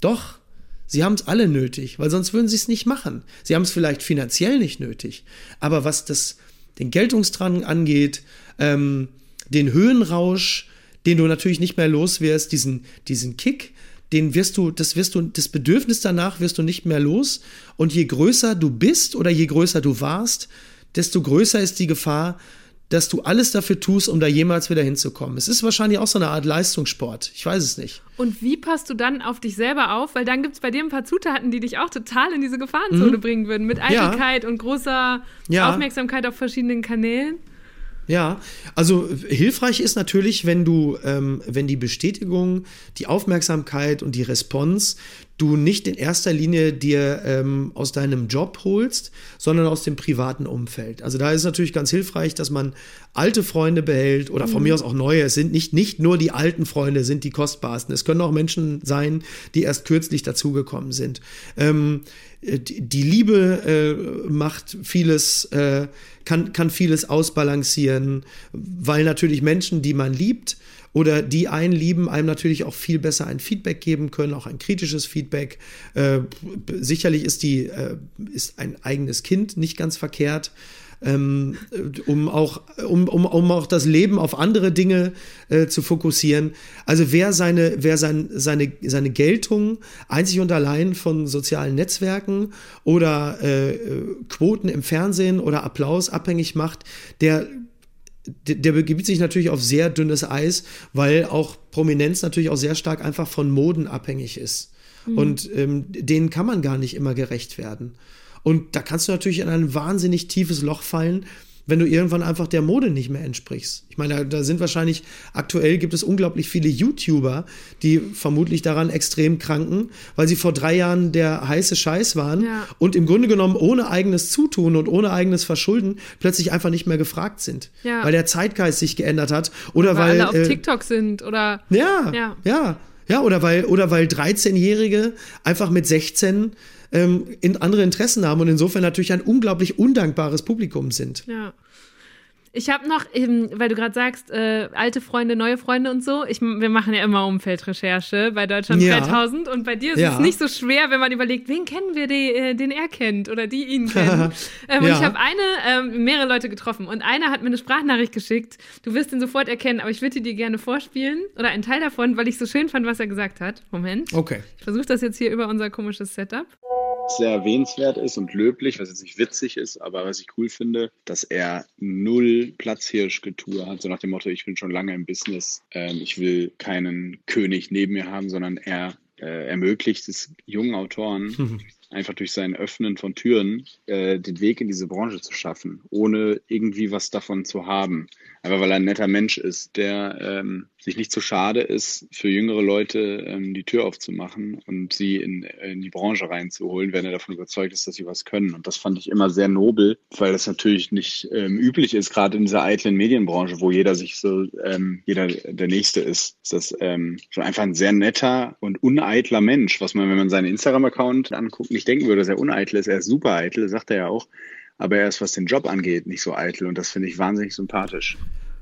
Doch, sie haben es alle nötig, weil sonst würden sie es nicht machen. Sie haben es vielleicht finanziell nicht nötig. Aber was das, den Geltungsdrang angeht, ähm, den Höhenrausch, den du natürlich nicht mehr los wirst, diesen, diesen Kick, den wirst du, das wirst du, das Bedürfnis danach wirst du nicht mehr los. Und je größer du bist oder je größer du warst, desto größer ist die Gefahr, dass du alles dafür tust, um da jemals wieder hinzukommen. Es ist wahrscheinlich auch so eine Art Leistungssport. Ich weiß es nicht. Und wie passt du dann auf dich selber auf? Weil dann gibt es bei dir ein paar Zutaten, die dich auch total in diese Gefahrenzone mhm. bringen würden. Mit Eitelkeit ja. und großer ja. Aufmerksamkeit auf verschiedenen Kanälen. Ja, also hilfreich ist natürlich, wenn du, ähm, wenn die Bestätigung, die Aufmerksamkeit und die Response du nicht in erster Linie dir ähm, aus deinem Job holst, sondern aus dem privaten Umfeld. Also da ist natürlich ganz hilfreich, dass man alte Freunde behält oder von mhm. mir aus auch neue. Es sind nicht, nicht nur die alten Freunde, sind die kostbarsten. Es können auch Menschen sein, die erst kürzlich dazugekommen sind. Ähm, die Liebe äh, macht vieles, äh, kann, kann vieles ausbalancieren, weil natürlich Menschen, die man liebt, oder die einen lieben, einem natürlich auch viel besser ein Feedback geben können, auch ein kritisches Feedback. Äh, sicherlich ist die äh, ist ein eigenes Kind nicht ganz verkehrt. Ähm, um auch um, um, um auch das Leben auf andere Dinge äh, zu fokussieren. Also wer seine wer sein, seine seine Geltung einzig und allein von sozialen Netzwerken oder äh, Quoten im Fernsehen oder Applaus abhängig macht, der der, begibt sich natürlich auf sehr dünnes Eis, weil auch Prominenz natürlich auch sehr stark einfach von Moden abhängig ist. Mhm. Und ähm, denen kann man gar nicht immer gerecht werden. Und da kannst du natürlich in ein wahnsinnig tiefes Loch fallen, wenn du irgendwann einfach der Mode nicht mehr entsprichst. Ich meine, da, da, sind wahrscheinlich, aktuell gibt es unglaublich viele YouTuber, die vermutlich daran extrem kranken, weil sie vor drei Jahren der heiße Scheiß waren ja. und im Grunde genommen ohne eigenes Zutun und ohne eigenes Verschulden plötzlich einfach nicht mehr gefragt sind. Ja. Weil der Zeitgeist sich geändert hat. Oder, weil, weil alle auf äh, TikTok sind oder. Ja, ja. Ja, ja oder weil, oder weil 13-Jährige einfach mit 16 ähm, in andere Interessen haben und insofern natürlich ein unglaublich undankbares Publikum sind. Ja. Ich habe noch, eben, weil du gerade sagst, äh, alte Freunde, neue Freunde und so. Ich, wir machen ja immer Umfeldrecherche bei Deutschland ja. 3000 und bei dir ist ja. es nicht so schwer, wenn man überlegt, wen kennen wir, die, äh, den er kennt oder die ihn kennen. ähm, ja. Und ich habe eine, ähm, mehrere Leute getroffen und einer hat mir eine Sprachnachricht geschickt. Du wirst ihn sofort erkennen, aber ich würde dir gerne vorspielen oder einen Teil davon, weil ich so schön fand, was er gesagt hat. Moment. Okay. Ich versuche das jetzt hier über unser komisches Setup sehr erwähnenswert ist und löblich, was jetzt nicht witzig ist, aber was ich cool finde, dass er null Platzhirschgetue hat, so nach dem Motto, ich bin schon lange im Business, ähm, ich will keinen König neben mir haben, sondern er äh, ermöglicht es jungen Autoren, mhm. einfach durch sein Öffnen von Türen äh, den Weg in diese Branche zu schaffen, ohne irgendwie was davon zu haben. Einfach weil er ein netter Mensch ist, der ähm, sich nicht zu schade ist, für jüngere Leute ähm, die Tür aufzumachen und sie in, in die Branche reinzuholen, wenn er davon überzeugt ist, dass sie was können. Und das fand ich immer sehr nobel, weil das natürlich nicht ähm, üblich ist, gerade in dieser eitlen Medienbranche, wo jeder sich so, ähm, jeder der Nächste ist. Ist das ähm, schon einfach ein sehr netter und uneitler Mensch, was man, wenn man seinen Instagram-Account anguckt, nicht denken würde, dass er uneitel ist. Er ist super eitel, sagt er ja auch aber er ist, was den Job angeht, nicht so eitel und das finde ich wahnsinnig sympathisch.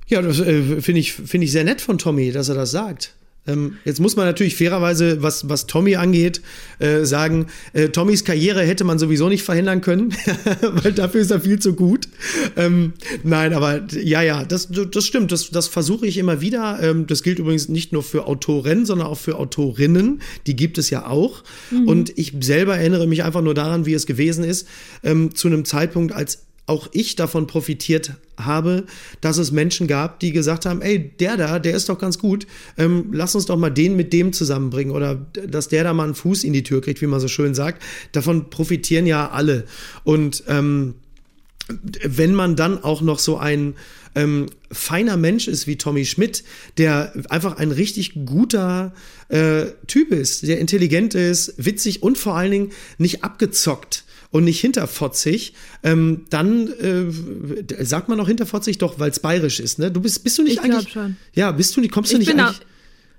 Ja, das äh, finde ich, find ich sehr nett von Tommy, dass er das sagt. Ähm, jetzt muss man natürlich fairerweise, was, was Tommy angeht, äh, sagen, äh, Tommys Karriere hätte man sowieso nicht verhindern können, weil dafür ist er viel zu gut. Ähm, nein, aber ja, ja, das, das stimmt. Das, das versuche ich immer wieder. Ähm, das gilt übrigens nicht nur für Autoren, sondern auch für Autorinnen. Die gibt es ja auch. Mhm. Und ich selber erinnere mich einfach nur daran, wie es gewesen ist, ähm, zu einem Zeitpunkt, als auch ich davon profitiert habe, dass es Menschen gab, die gesagt haben, ey, der da, der ist doch ganz gut, ähm, lass uns doch mal den mit dem zusammenbringen oder dass der da mal einen Fuß in die Tür kriegt, wie man so schön sagt. Davon profitieren ja alle. Und ähm, wenn man dann auch noch so ein ähm, feiner Mensch ist wie Tommy Schmidt, der einfach ein richtig guter äh, Typ ist, der intelligent ist, witzig und vor allen Dingen nicht abgezockt und nicht hinterfotzig, ähm, dann äh, sagt man auch hinterfotzig doch, weil es bayerisch ist, ne? Du bist, bist du nicht ich eigentlich. schon. Ja, bist du nicht, kommst du ich nicht eigentlich.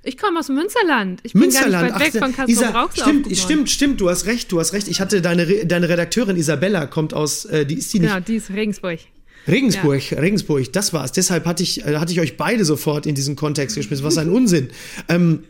Ich komme aus Münsterland. Ich Münsterland. bin gar nicht weit weg von Kassel Stimmt, stimmt, stimmt. Du hast recht, du hast recht. Ich hatte deine, deine Redakteurin Isabella kommt aus, äh, die ist die nicht. Genau, die ist Regensburg. Regensburg, ja. Regensburg, das war's. Deshalb hatte ich, äh, hatte ich euch beide sofort in diesen Kontext geschmissen. Was ein Unsinn. ähm,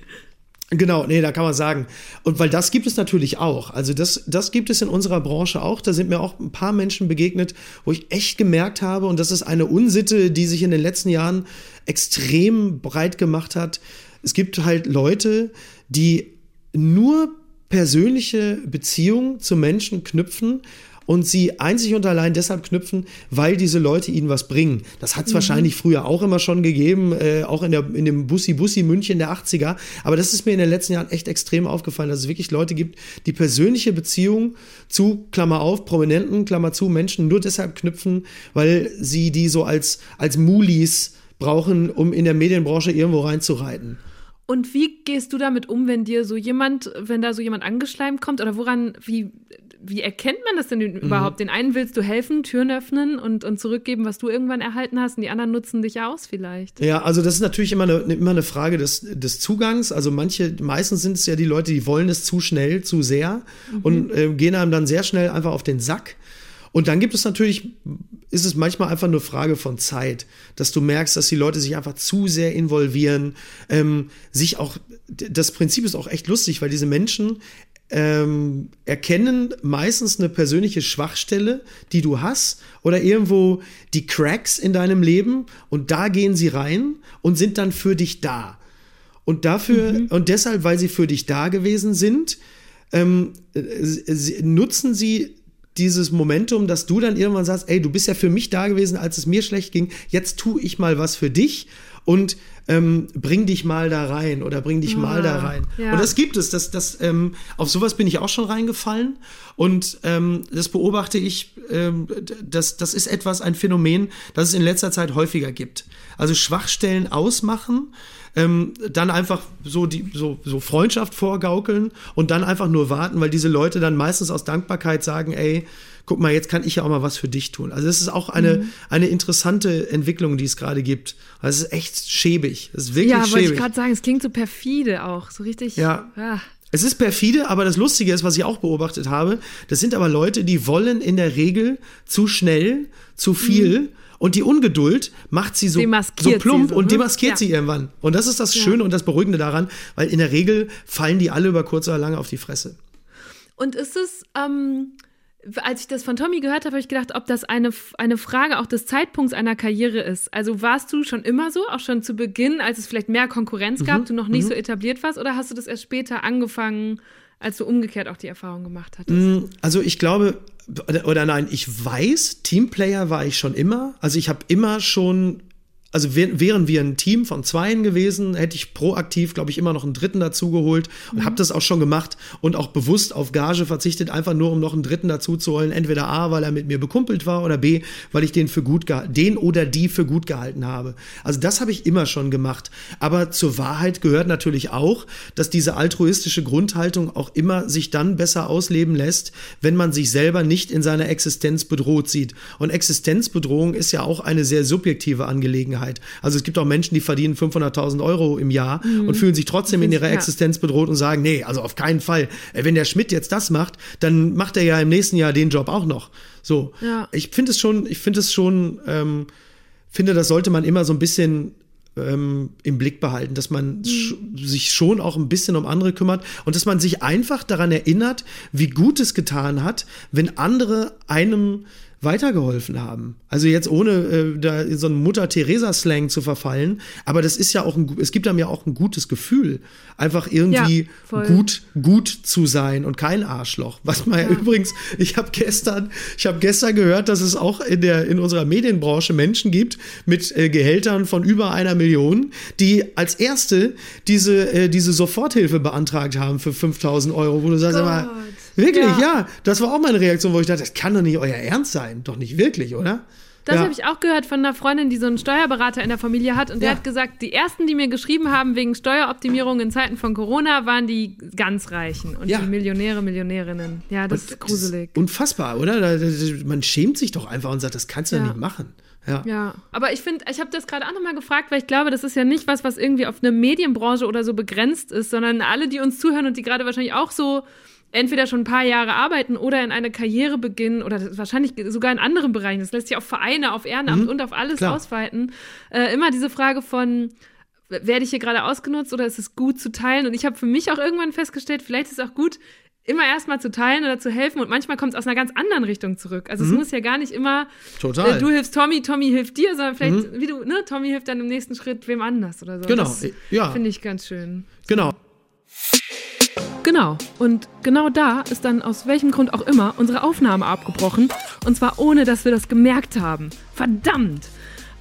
Genau, nee, da kann man sagen. Und weil das gibt es natürlich auch. Also das, das gibt es in unserer Branche auch. Da sind mir auch ein paar Menschen begegnet, wo ich echt gemerkt habe, und das ist eine Unsitte, die sich in den letzten Jahren extrem breit gemacht hat. Es gibt halt Leute, die nur persönliche Beziehungen zu Menschen knüpfen, und sie einzig und allein deshalb knüpfen, weil diese Leute ihnen was bringen. Das hat es mhm. wahrscheinlich früher auch immer schon gegeben, äh, auch in, der, in dem Bussi-Bussi München der 80er. Aber das ist mir in den letzten Jahren echt extrem aufgefallen, dass es wirklich Leute gibt, die persönliche Beziehungen zu, Klammer auf, Prominenten, Klammer zu, Menschen nur deshalb knüpfen, weil sie die so als, als Mulis brauchen, um in der Medienbranche irgendwo reinzureiten. Und wie gehst du damit um, wenn dir so jemand, wenn da so jemand angeschleimt kommt oder woran, wie, wie erkennt man das denn mhm. überhaupt? Den einen willst du helfen, Türen öffnen und, und zurückgeben, was du irgendwann erhalten hast, und die anderen nutzen dich aus vielleicht. Ja, also das ist natürlich immer eine, immer eine Frage des, des Zugangs. Also manche, meistens sind es ja die Leute, die wollen es zu schnell, zu sehr mhm. und äh, gehen einem dann sehr schnell einfach auf den Sack. Und dann gibt es natürlich, ist es manchmal einfach nur Frage von Zeit, dass du merkst, dass die Leute sich einfach zu sehr involvieren, ähm, sich auch, das Prinzip ist auch echt lustig, weil diese Menschen ähm, erkennen meistens eine persönliche Schwachstelle, die du hast, oder irgendwo die Cracks in deinem Leben und da gehen sie rein und sind dann für dich da. Und dafür, mhm. und deshalb, weil sie für dich da gewesen sind, ähm, sie, nutzen sie dieses Momentum, dass du dann irgendwann sagst, ey, du bist ja für mich da gewesen, als es mir schlecht ging, jetzt tue ich mal was für dich und ähm, bring dich mal da rein oder bring dich ja, mal da rein. Ja. Und das gibt es. Das, das, ähm, auf sowas bin ich auch schon reingefallen. Und ähm, das beobachte ich, ähm, das, das ist etwas, ein Phänomen, das es in letzter Zeit häufiger gibt. Also Schwachstellen ausmachen, ähm, dann einfach so, die, so, so Freundschaft vorgaukeln und dann einfach nur warten, weil diese Leute dann meistens aus Dankbarkeit sagen, ey, guck mal, jetzt kann ich ja auch mal was für dich tun. Also es ist auch eine, mhm. eine interessante Entwicklung, die es gerade gibt. Also es ist echt schäbig. Es ist wirklich ja, schäbig. Ja, wollte ich gerade sagen, es klingt so perfide auch, so richtig. Ja. ja. Es ist perfide, aber das Lustige ist, was ich auch beobachtet habe, das sind aber Leute, die wollen in der Regel zu schnell, zu viel. Mhm. Und die Ungeduld macht sie so, so plump so, und ne? demaskiert ja. sie irgendwann. Und das ist das Schöne ja. und das Beruhigende daran, weil in der Regel fallen die alle über kurz oder lange auf die Fresse. Und ist es, ähm, als ich das von Tommy gehört habe, habe ich gedacht, ob das eine, eine Frage auch des Zeitpunkts einer Karriere ist. Also warst du schon immer so, auch schon zu Beginn, als es vielleicht mehr Konkurrenz gab, mhm. du noch nicht mhm. so etabliert warst, oder hast du das erst später angefangen, als du umgekehrt auch die Erfahrung gemacht hattest? Mm, also ich glaube, oder nein, ich weiß, Teamplayer war ich schon immer. Also ich habe immer schon also wären wir ein Team von Zweien gewesen, hätte ich proaktiv, glaube ich, immer noch einen Dritten dazu geholt und mhm. habe das auch schon gemacht und auch bewusst auf Gage verzichtet, einfach nur um noch einen Dritten dazu zu holen. Entweder A, weil er mit mir bekumpelt war oder B, weil ich den für gut den oder die für gut gehalten habe. Also das habe ich immer schon gemacht. Aber zur Wahrheit gehört natürlich auch, dass diese altruistische Grundhaltung auch immer sich dann besser ausleben lässt, wenn man sich selber nicht in seiner Existenz bedroht sieht. Und Existenzbedrohung ist ja auch eine sehr subjektive Angelegenheit. Angelegenheit. Also es gibt auch Menschen, die verdienen 500.000 Euro im Jahr mhm. und fühlen sich trotzdem in ihrer Existenz bedroht und sagen, nee, also auf keinen Fall. Wenn der Schmidt jetzt das macht, dann macht er ja im nächsten Jahr den Job auch noch. So, ja. ich finde es schon, ich finde es schon, ähm, finde, das sollte man immer so ein bisschen ähm, im Blick behalten, dass man sch sich schon auch ein bisschen um andere kümmert und dass man sich einfach daran erinnert, wie gut es getan hat, wenn andere einem weitergeholfen haben. Also jetzt ohne äh, da in so einen Mutter-Theresa-Slang zu verfallen, aber das ist ja auch ein, es gibt einem ja auch ein gutes Gefühl, einfach irgendwie Ja, gut, gut zu sein und kein Arschloch. Was man ja, übrigens, ich habe gestern, ich habe gestern gehört, dass es auch in der in unserer Medienbranche Menschen gibt mit äh, Gehältern von über einer Million, die als erste diese äh, diese Soforthilfe beantragt haben für 5000 Euro, wo du sagst, aber Gott. Wirklich, ja. Ja. das war auch meine Reaktion, wo ich dachte, das kann doch nicht euer Ernst sein, doch nicht wirklich, oder? Das ja. habe ich auch gehört von einer Freundin, die so einen Steuerberater in der Familie hat. Und der Ja. hat gesagt, die ersten, die mir geschrieben haben wegen Steueroptimierung in Zeiten von Corona, waren die ganz Reichen und Ja. die Millionäre, Millionärinnen. Ja, das ist gruselig. Unfassbar, oder? Da- da- Man schämt sich doch einfach und sagt, das kannst du Ja. nicht machen. Ja. Ja, aber ich finde, ich habe das gerade auch nochmal gefragt, weil ich glaube, das ist ja nicht was, was irgendwie auf eine Medienbranche oder so begrenzt ist, sondern alle, die uns zuhören und die gerade wahrscheinlich auch so entweder schon ein paar Jahre arbeiten oder in eine Karriere beginnen oder wahrscheinlich sogar in anderen Bereichen. Das lässt sich auf Vereine, auf Ehrenamt und auf alles Mhm. klar. ausweiten. Äh, immer diese Frage von, werde ich hier gerade ausgenutzt oder ist es gut zu teilen? Und ich habe für mich auch irgendwann festgestellt, vielleicht ist es auch gut, immer erstmal zu teilen oder zu helfen und manchmal kommt es aus einer ganz anderen Richtung zurück. Also es muss ja gar nicht immer Mhm. Total. Mhm. äh, du hilfst Tommy, Tommy hilft dir, sondern vielleicht, wie du, ne, Tommy hilft dann im nächsten Schritt wem anders oder so. Genau, Das ja. Finde ich ganz schön. Genau. Genau. Und genau da ist dann aus welchem Grund auch immer unsere Aufnahme abgebrochen. Und zwar ohne, dass wir das gemerkt haben. Verdammt!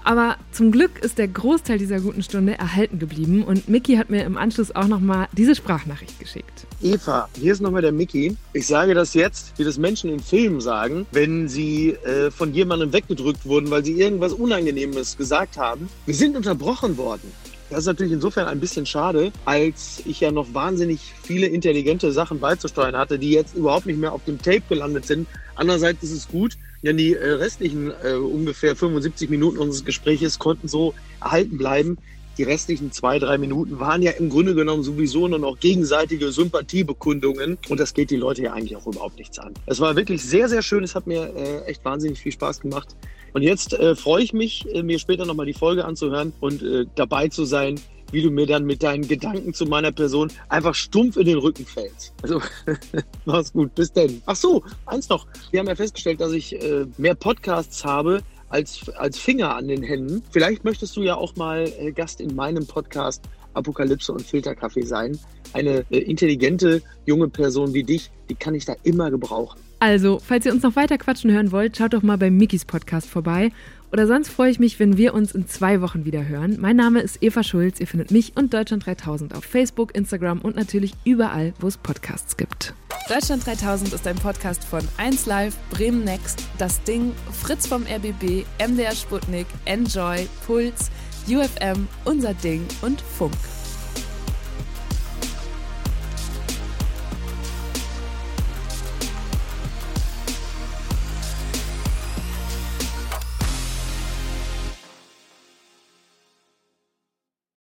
Aber zum Glück ist der Großteil dieser guten Stunde erhalten geblieben und Mickey hat mir im Anschluss auch nochmal diese Sprachnachricht geschickt. Eva, hier ist nochmal der Mickey. Ich sage das jetzt, wie das Menschen in Filmen sagen, wenn sie äh, von jemandem weggedrückt wurden, weil sie irgendwas Unangenehmes gesagt haben. Wir sind unterbrochen worden. Das ist natürlich insofern ein bisschen schade, als ich ja noch wahnsinnig viele intelligente Sachen beizusteuern hatte, die jetzt überhaupt nicht mehr auf dem Tape gelandet sind. Andererseits ist es gut, denn die äh, restlichen äh, ungefähr 75 Minuten unseres Gespräches konnten so erhalten bleiben. Die restlichen zwei, drei Minuten waren ja im Grunde genommen sowieso nur noch gegenseitige Sympathiebekundungen. Und das geht die Leute ja eigentlich auch überhaupt nichts an. Es war wirklich sehr, sehr schön. Es hat mir äh, echt wahnsinnig viel Spaß gemacht. Und jetzt äh, freue ich mich, äh, mir später nochmal die Folge anzuhören und äh, dabei zu sein, wie du mir dann mit deinen Gedanken zu meiner Person einfach stumpf in den Rücken fällst. Also, mach's gut. Bis denn. Ach so, eins noch. Wir haben ja festgestellt, dass ich äh, mehr Podcasts habe als, als Finger an den Händen. Vielleicht möchtest du ja auch mal äh, Gast in meinem Podcast Apokalypse und Filterkaffee sein. Eine äh, intelligente junge Person wie dich, die kann ich da immer gebrauchen. Also, falls ihr uns noch weiter quatschen hören wollt, schaut doch mal bei Mickys Podcast vorbei. Oder sonst freue ich mich, wenn wir uns in zwei Wochen wieder hören. Mein Name ist Eva Schulz. Ihr findet mich und Deutschland 3000 auf Facebook, Instagram und natürlich überall, wo es Podcasts gibt. Deutschland 3000 ist ein Podcast von 1Live, Bremen Next, Das Ding, Fritz vom RBB, MDR Sputnik, Enjoy, Puls, UFM, Unser Ding und Funk.